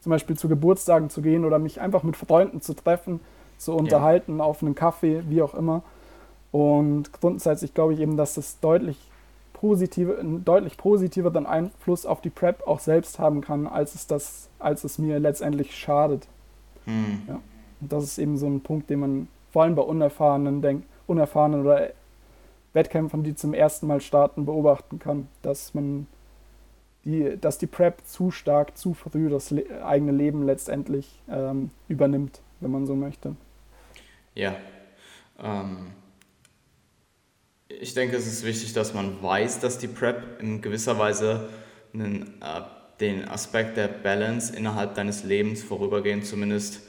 zum Beispiel zu Geburtstagen zu gehen oder mich einfach mit Freunden zu treffen, zu unterhalten ja. auf einen Kaffee, wie auch immer. Und grundsätzlich glaube ich eben, dass das deutlich positive, einen deutlich positiveren Einfluss auf die Prep auch selbst haben kann, als es, das, als es mir letztendlich schadet. Hm. Ja. Und das ist eben so ein Punkt, den man vor allem bei unerfahrenen, denk, unerfahrenen oder Wettkämpfern, die zum ersten Mal starten, beobachten kann, dass man die, dass die Prep zu stark, zu früh das le eigene Leben letztendlich ähm, übernimmt, wenn man so möchte. Ja. Ähm, ich denke, es ist wichtig, dass man weiß, dass die PrEP in gewisser Weise einen, äh, den Aspekt der Balance innerhalb deines Lebens vorübergehend zumindest,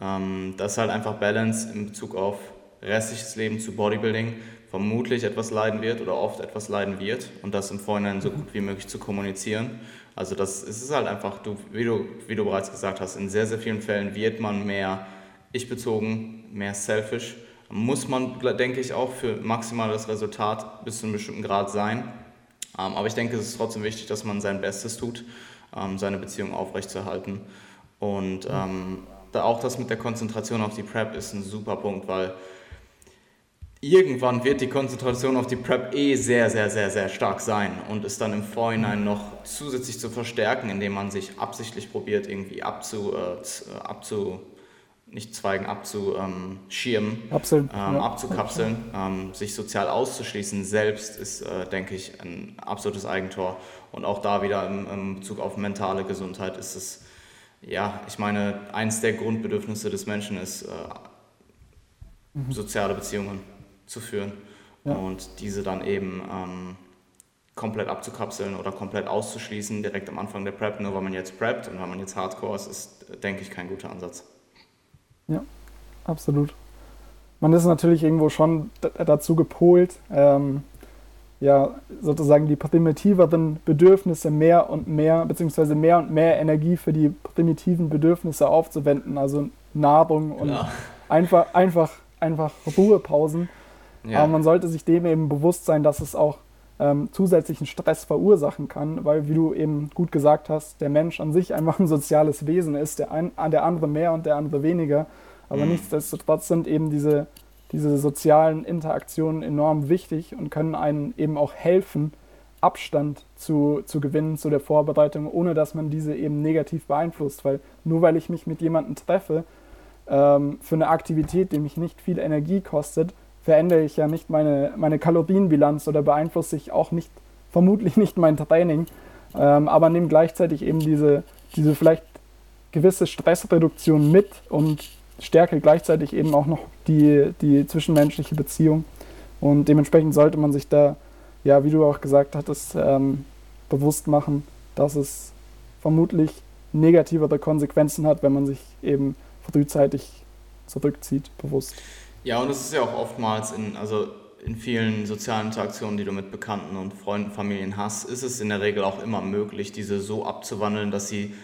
ähm, dass halt einfach Balance in Bezug auf restliches Leben zu Bodybuilding vermutlich etwas leiden wird oder oft etwas leiden wird und das im Vorhinein so gut wie möglich zu kommunizieren. Also das es ist halt einfach, du, wie, du, wie du bereits gesagt hast, in sehr, sehr vielen Fällen wird man mehr ich-bezogen, mehr selfish muss man, denke ich, auch für maximales Resultat bis zu einem bestimmten Grad sein. Ähm, aber ich denke, es ist trotzdem wichtig, dass man sein Bestes tut, ähm, seine Beziehung aufrechtzuerhalten. Und ähm, auch das mit der Konzentration auf die Prep ist ein super Punkt, weil irgendwann wird die Konzentration auf die Prep eh sehr, sehr, sehr, sehr stark sein und ist dann im Vorhinein noch zusätzlich zu verstärken, indem man sich absichtlich probiert, irgendwie abzu, äh, abzu nicht Zweigen abzuschirmen, ähm, ähm, ja. abzukapseln, ähm, sich sozial auszuschließen, selbst ist, äh, denke ich, ein absolutes Eigentor. Und auch da wieder im, im Bezug auf mentale Gesundheit ist es, ja, ich meine, eins der Grundbedürfnisse des Menschen ist, äh, mhm. soziale Beziehungen zu führen ja. und diese dann eben ähm, komplett abzukapseln oder komplett auszuschließen, direkt am Anfang der Prep, nur weil man jetzt preppt und weil man jetzt Hardcore ist, ist, denke ich, kein guter Ansatz. Ja, absolut. Man ist natürlich irgendwo schon dazu gepolt, ähm, ja, sozusagen die primitiveren Bedürfnisse mehr und mehr, beziehungsweise mehr und mehr Energie für die primitiven Bedürfnisse aufzuwenden, also Nahrung und ja. einfach, einfach, einfach Ruhepausen. Ja. Aber man sollte sich dem eben bewusst sein, dass es auch ähm, zusätzlichen Stress verursachen kann, weil, wie du eben gut gesagt hast, der Mensch an sich einfach ein soziales Wesen ist, der, ein, der andere mehr und der andere weniger. Aber mhm. nichtsdestotrotz sind eben diese, diese sozialen Interaktionen enorm wichtig und können einen eben auch helfen, Abstand zu, zu gewinnen zu der Vorbereitung, ohne dass man diese eben negativ beeinflusst. Weil nur weil ich mich mit jemandem treffe, ähm, für eine Aktivität, die mich nicht viel Energie kostet, verändere ich ja nicht meine, meine Kalorienbilanz oder beeinflusse ich auch nicht, vermutlich nicht mein Training, ähm, aber nehme gleichzeitig eben diese, diese vielleicht gewisse Stressreduktion mit und stärke gleichzeitig eben auch noch die, die zwischenmenschliche Beziehung. Und dementsprechend sollte man sich da, ja, wie du auch gesagt hattest, ähm, bewusst machen, dass es vermutlich negativere Konsequenzen hat, wenn man sich eben frühzeitig zurückzieht, bewusst. Ja, und es ist ja auch oftmals in, also in vielen sozialen Interaktionen, die du mit Bekannten und Freunden, Familien hast, ist es in der Regel auch immer möglich, diese so abzuwandeln, dass sie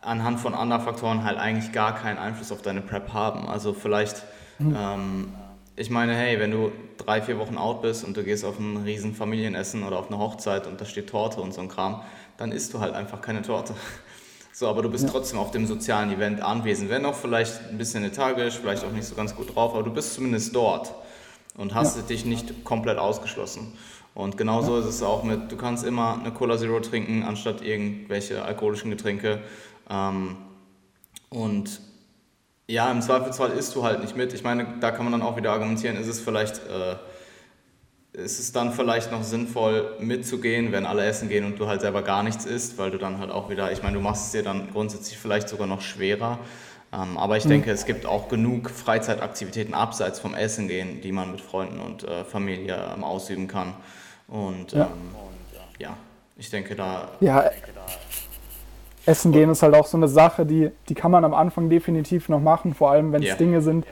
anhand von anderen Faktoren halt eigentlich gar keinen Einfluss auf deine Prep haben. Also vielleicht, mhm. ähm, ich meine, hey, wenn du drei, vier Wochen out bist und du gehst auf ein riesen Familienessen oder auf eine Hochzeit und da steht Torte und so ein Kram, dann isst du halt einfach keine Torte. So, aber du bist ja. trotzdem auf dem sozialen Event anwesend. Wenn auch vielleicht ein bisschen lethargisch, vielleicht auch nicht so ganz gut drauf, aber du bist zumindest dort und hast ja. dich nicht komplett ausgeschlossen. Und genauso ja. ist es auch mit, du kannst immer eine Cola Zero trinken, anstatt irgendwelche alkoholischen Getränke. Ähm, und ja, im Zweifelsfall isst du halt nicht mit. Ich meine, da kann man dann auch wieder argumentieren, ist es vielleicht äh, ist es dann vielleicht noch sinnvoll mitzugehen, wenn alle essen gehen und du halt selber gar nichts isst, weil du dann halt auch wieder, ich meine, du machst es dir dann grundsätzlich vielleicht sogar noch schwerer. Ähm, aber ich mhm. denke, es gibt auch genug Freizeitaktivitäten abseits vom Essen gehen, die man mit Freunden und äh, Familie ähm, ausüben kann. Und ja. Ähm, ja, ich denke da. Ja, Essen gehen ist halt auch so eine Sache, die, die kann man am Anfang definitiv noch machen, vor allem wenn es yeah. Dinge sind,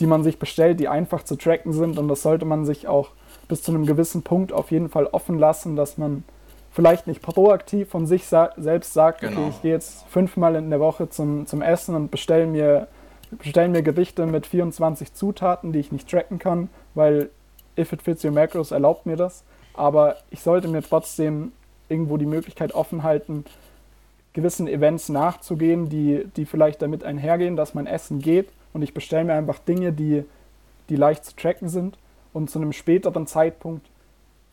die man sich bestellt, die einfach zu tracken sind und das sollte man sich auch bis zu einem gewissen Punkt auf jeden Fall offen lassen, dass man vielleicht nicht proaktiv von sich sa selbst sagt, genau. okay, ich gehe jetzt fünfmal in der Woche zum, zum Essen und bestelle mir, bestell mir Gerichte mit 24 Zutaten, die ich nicht tracken kann, weil If It Fits Your Macros erlaubt mir das. Aber ich sollte mir trotzdem irgendwo die Möglichkeit offen halten, gewissen Events nachzugehen, die, die vielleicht damit einhergehen, dass mein Essen geht und ich bestelle mir einfach Dinge, die, die leicht zu tracken sind und zu einem späteren Zeitpunkt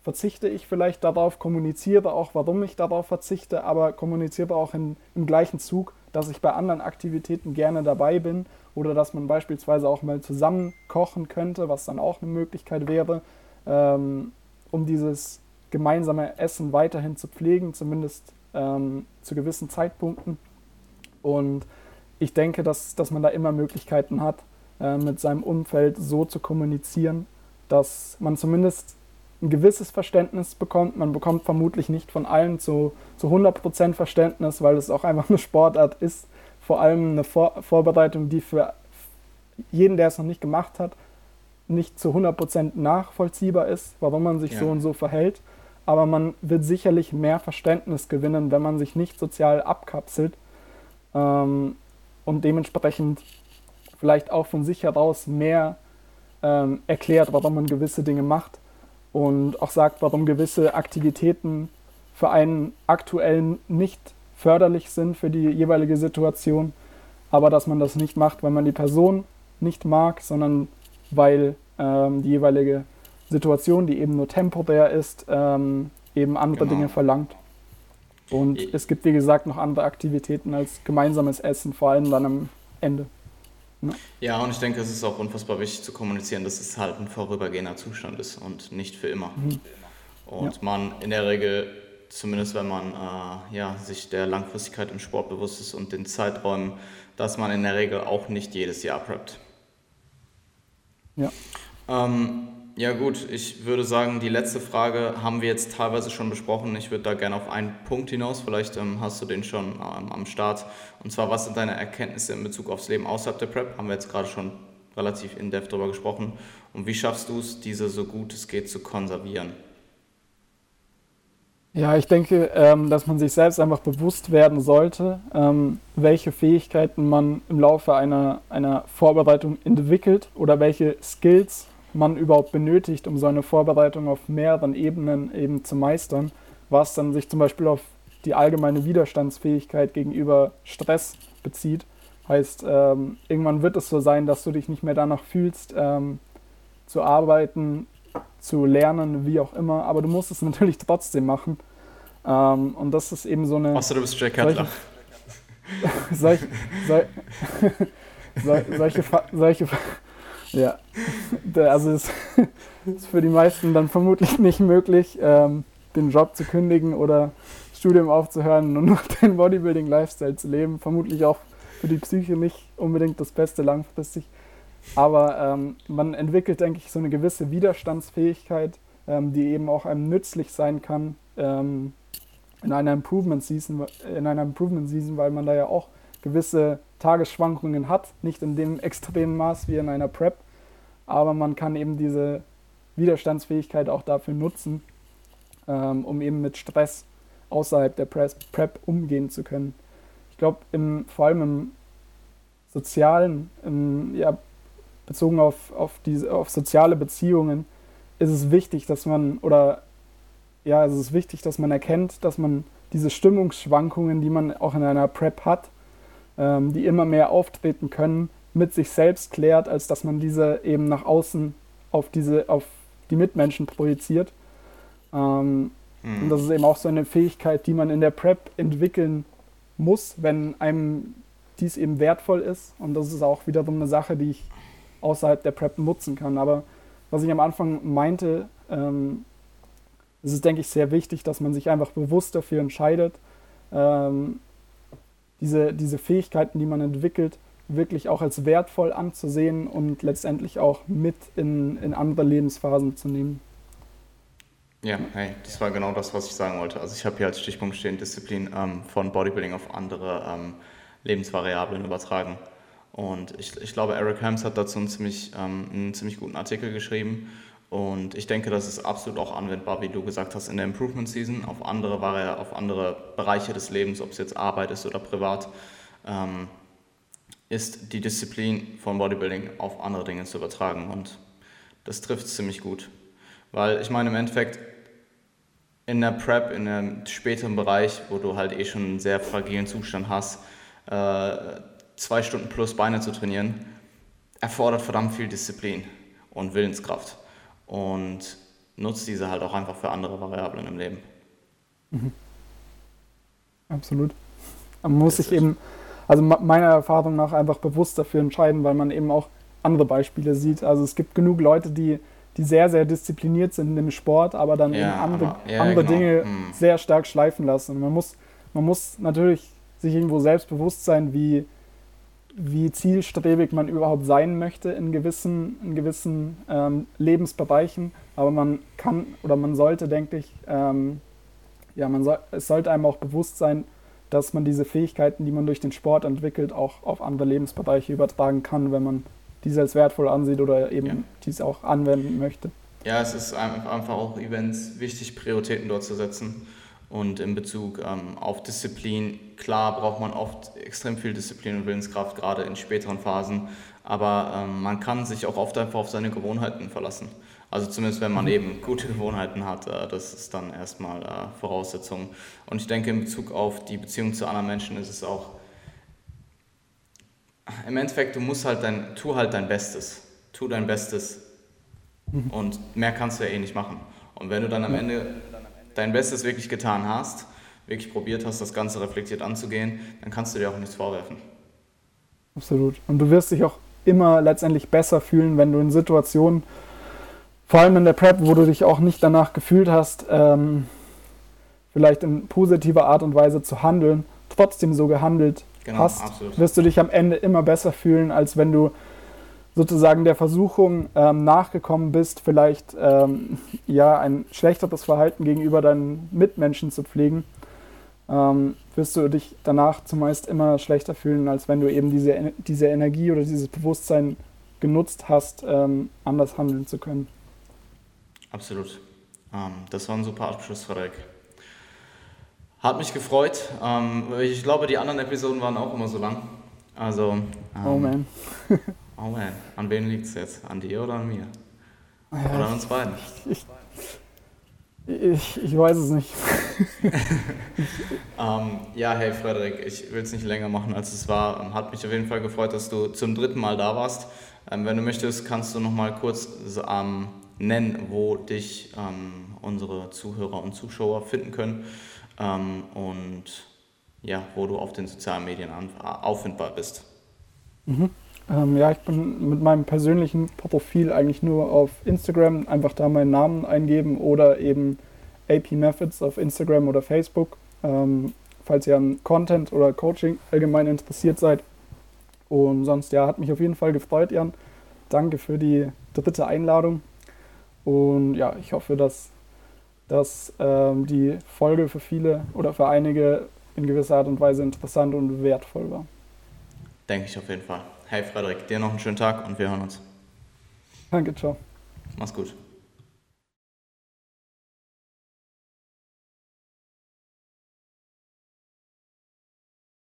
verzichte ich vielleicht darauf, kommuniziere auch, warum ich darauf verzichte, aber kommuniziere auch in, im gleichen Zug, dass ich bei anderen Aktivitäten gerne dabei bin oder dass man beispielsweise auch mal zusammen kochen könnte, was dann auch eine Möglichkeit wäre, ähm, um dieses gemeinsame Essen weiterhin zu pflegen, zumindest ähm, zu gewissen Zeitpunkten. Und ich denke, dass, dass man da immer Möglichkeiten hat, äh, mit seinem Umfeld so zu kommunizieren, dass man zumindest ein gewisses Verständnis bekommt. Man bekommt vermutlich nicht von allen zu, zu 100% Verständnis, weil es auch einfach eine Sportart ist. Vor allem eine Vor Vorbereitung, die für jeden, der es noch nicht gemacht hat, nicht zu 100% nachvollziehbar ist, warum man sich ja. so und so verhält. Aber man wird sicherlich mehr Verständnis gewinnen, wenn man sich nicht sozial abkapselt ähm, und dementsprechend vielleicht auch von sich heraus mehr ähm, erklärt, warum man gewisse Dinge macht und auch sagt, warum gewisse Aktivitäten für einen aktuell nicht förderlich sind für die jeweilige Situation, aber dass man das nicht macht, weil man die Person nicht mag, sondern weil ähm, die jeweilige Situation, die eben nur temporär ist, ähm, eben andere genau. Dinge verlangt. Und ich es gibt, wie gesagt, noch andere Aktivitäten als gemeinsames Essen, vor allem dann am Ende. Ja, und ich denke, es ist auch unfassbar wichtig zu kommunizieren, dass es halt ein vorübergehender Zustand ist und nicht für immer. Mhm. Und ja. man in der Regel, zumindest wenn man äh, ja, sich der Langfristigkeit im Sport bewusst ist und den Zeiträumen, dass man in der Regel auch nicht jedes Jahr preppt. Ja. Ähm, ja gut, ich würde sagen, die letzte Frage haben wir jetzt teilweise schon besprochen. Ich würde da gerne auf einen Punkt hinaus. Vielleicht ähm, hast du den schon ähm, am Start. Und zwar, was sind deine Erkenntnisse in Bezug aufs Leben außerhalb der Prep? Haben wir jetzt gerade schon relativ in-depth darüber gesprochen. Und wie schaffst du es, diese so gut es geht zu konservieren? Ja, ich denke, ähm, dass man sich selbst einfach bewusst werden sollte, ähm, welche Fähigkeiten man im Laufe einer, einer Vorbereitung entwickelt oder welche Skills man überhaupt benötigt, um so eine Vorbereitung auf mehreren Ebenen eben zu meistern, was dann sich zum Beispiel auf die allgemeine Widerstandsfähigkeit gegenüber Stress bezieht. Heißt, ähm, irgendwann wird es so sein, dass du dich nicht mehr danach fühlst, ähm, zu arbeiten, zu lernen, wie auch immer, aber du musst es natürlich trotzdem machen. Ähm, und das ist eben so eine. Achso, du bist Jack Cutler. Solche, solche, solche, solche, solche, ja, also es ist für die meisten dann vermutlich nicht möglich, ähm, den Job zu kündigen oder Studium aufzuhören und nur den Bodybuilding-Lifestyle zu leben. Vermutlich auch für die Psyche nicht unbedingt das Beste langfristig. Aber ähm, man entwickelt, denke ich, so eine gewisse Widerstandsfähigkeit, ähm, die eben auch einem nützlich sein kann ähm, in einer Improvement Season, in einer Improvement Season, weil man da ja auch gewisse Tagesschwankungen hat, nicht in dem extremen Maß wie in einer Prep, aber man kann eben diese Widerstandsfähigkeit auch dafür nutzen, ähm, um eben mit Stress außerhalb der Prep umgehen zu können. Ich glaube, vor allem im sozialen, im, ja, bezogen auf, auf, diese, auf soziale Beziehungen, ist es wichtig, dass man, oder ja, es ist wichtig, dass man erkennt, dass man diese Stimmungsschwankungen, die man auch in einer Prep hat, ähm, die immer mehr auftreten können, mit sich selbst klärt, als dass man diese eben nach außen auf, diese, auf die Mitmenschen projiziert. Ähm, mhm. Und das ist eben auch so eine Fähigkeit, die man in der Prep entwickeln muss, wenn einem dies eben wertvoll ist. Und das ist auch wiederum eine Sache, die ich außerhalb der Prep nutzen kann. Aber was ich am Anfang meinte, ähm, es ist, denke ich, sehr wichtig, dass man sich einfach bewusst dafür entscheidet, ähm, diese, diese Fähigkeiten, die man entwickelt, wirklich auch als wertvoll anzusehen und letztendlich auch mit in, in andere Lebensphasen zu nehmen. Ja, hey, das war genau das, was ich sagen wollte. Also ich habe hier als Stichpunkt stehen, Disziplin ähm, von Bodybuilding auf andere ähm, Lebensvariablen übertragen. Und ich, ich glaube, Eric Hams hat dazu einen ziemlich, ähm, einen ziemlich guten Artikel geschrieben. Und ich denke, das ist absolut auch anwendbar, wie du gesagt hast, in der Improvement Season auf andere, auf andere Bereiche des Lebens, ob es jetzt Arbeit ist oder privat, ähm, ist die Disziplin von Bodybuilding auf andere Dinge zu übertragen. Und das trifft ziemlich gut. Weil ich meine, im Endeffekt, in der Prep, in einem späteren Bereich, wo du halt eh schon einen sehr fragilen Zustand hast, äh, zwei Stunden plus Beine zu trainieren, erfordert verdammt viel Disziplin und Willenskraft und nutzt diese halt auch einfach für andere Variablen im Leben. Mhm. Absolut. Man muss sich eben, also meiner Erfahrung nach, einfach bewusst dafür entscheiden, weil man eben auch andere Beispiele sieht. Also es gibt genug Leute, die, die sehr, sehr diszipliniert sind im Sport, aber dann ja, eben andere, aber, ja, andere genau. Dinge hm. sehr stark schleifen lassen. Und man muss, man muss natürlich sich irgendwo selbstbewusst sein, wie, wie zielstrebig man überhaupt sein möchte in gewissen, in gewissen ähm, Lebensbereichen. Aber man kann oder man sollte, denke ich, ähm, ja, man soll, es sollte einem auch bewusst sein, dass man diese Fähigkeiten, die man durch den Sport entwickelt, auch auf andere Lebensbereiche übertragen kann, wenn man diese als wertvoll ansieht oder eben ja. dies auch anwenden möchte. Ja, es ist einfach auch Events wichtig, Prioritäten dort zu setzen. Und in Bezug ähm, auf Disziplin, klar braucht man oft extrem viel Disziplin und Willenskraft, gerade in späteren Phasen. Aber ähm, man kann sich auch oft einfach auf seine Gewohnheiten verlassen. Also zumindest wenn man mhm. eben gute Gewohnheiten hat, äh, das ist dann erstmal äh, Voraussetzung. Und ich denke, in Bezug auf die Beziehung zu anderen Menschen ist es auch, im Endeffekt, du musst halt dein, tu halt dein Bestes. Tu dein Bestes. Mhm. Und mehr kannst du ja eh nicht machen. Und wenn du dann am Ende dein Bestes wirklich getan hast, wirklich probiert hast, das Ganze reflektiert anzugehen, dann kannst du dir auch nichts vorwerfen. Absolut. Und du wirst dich auch immer letztendlich besser fühlen, wenn du in Situationen, vor allem in der Prep, wo du dich auch nicht danach gefühlt hast, ähm, vielleicht in positiver Art und Weise zu handeln, trotzdem so gehandelt genau, hast, absolut. wirst du dich am Ende immer besser fühlen, als wenn du sozusagen der Versuchung ähm, nachgekommen bist, vielleicht ähm, ja ein schlechteres Verhalten gegenüber deinen Mitmenschen zu pflegen, ähm, wirst du dich danach zumeist immer schlechter fühlen, als wenn du eben diese, diese Energie oder dieses Bewusstsein genutzt hast, ähm, anders handeln zu können. Absolut. Ähm, das war ein super Abschluss, Frederik. Hat mich gefreut. Ähm, ich glaube, die anderen Episoden waren auch immer so lang. Also. oh man. Oh man, an wen liegt es jetzt? An dir oder an mir? Ja, Oder uns beiden? Ich, ich, ich weiß es nicht. ähm, ja, hey Frederik, ich will es nicht länger machen, als es war. Ähm, hat mich auf jeden Fall gefreut, dass du zum dritten Mal da warst. Ähm, wenn du möchtest, kannst du noch mal kurz ähm, nennen, wo dich ähm, unsere Zuhörer und Zuschauer finden können ähm, und ja, wo du auf den sozialen Medien auffindbar bist. Mhm. Ähm, ja, ich bin mit meinem persönlichen Profil eigentlich nur auf Instagram, einfach da meinen Namen eingeben oder eben AP Methods auf Instagram oder Facebook. Ähm, falls ihr an Content oder Coaching allgemein interessiert seid. Und sonst, ja, hat mich auf jeden Fall gefreut, Jan. Danke für die dritte Einladung. Und ja, ich hoffe, dass, dass ähm, die Folge für viele oder für einige in gewisser Art und Weise interessant und wertvoll war. Denke ich auf jeden Fall. Hey Frederik, dir noch einen schönen Tag und wir hören uns. Danke, ciao. Mach's gut.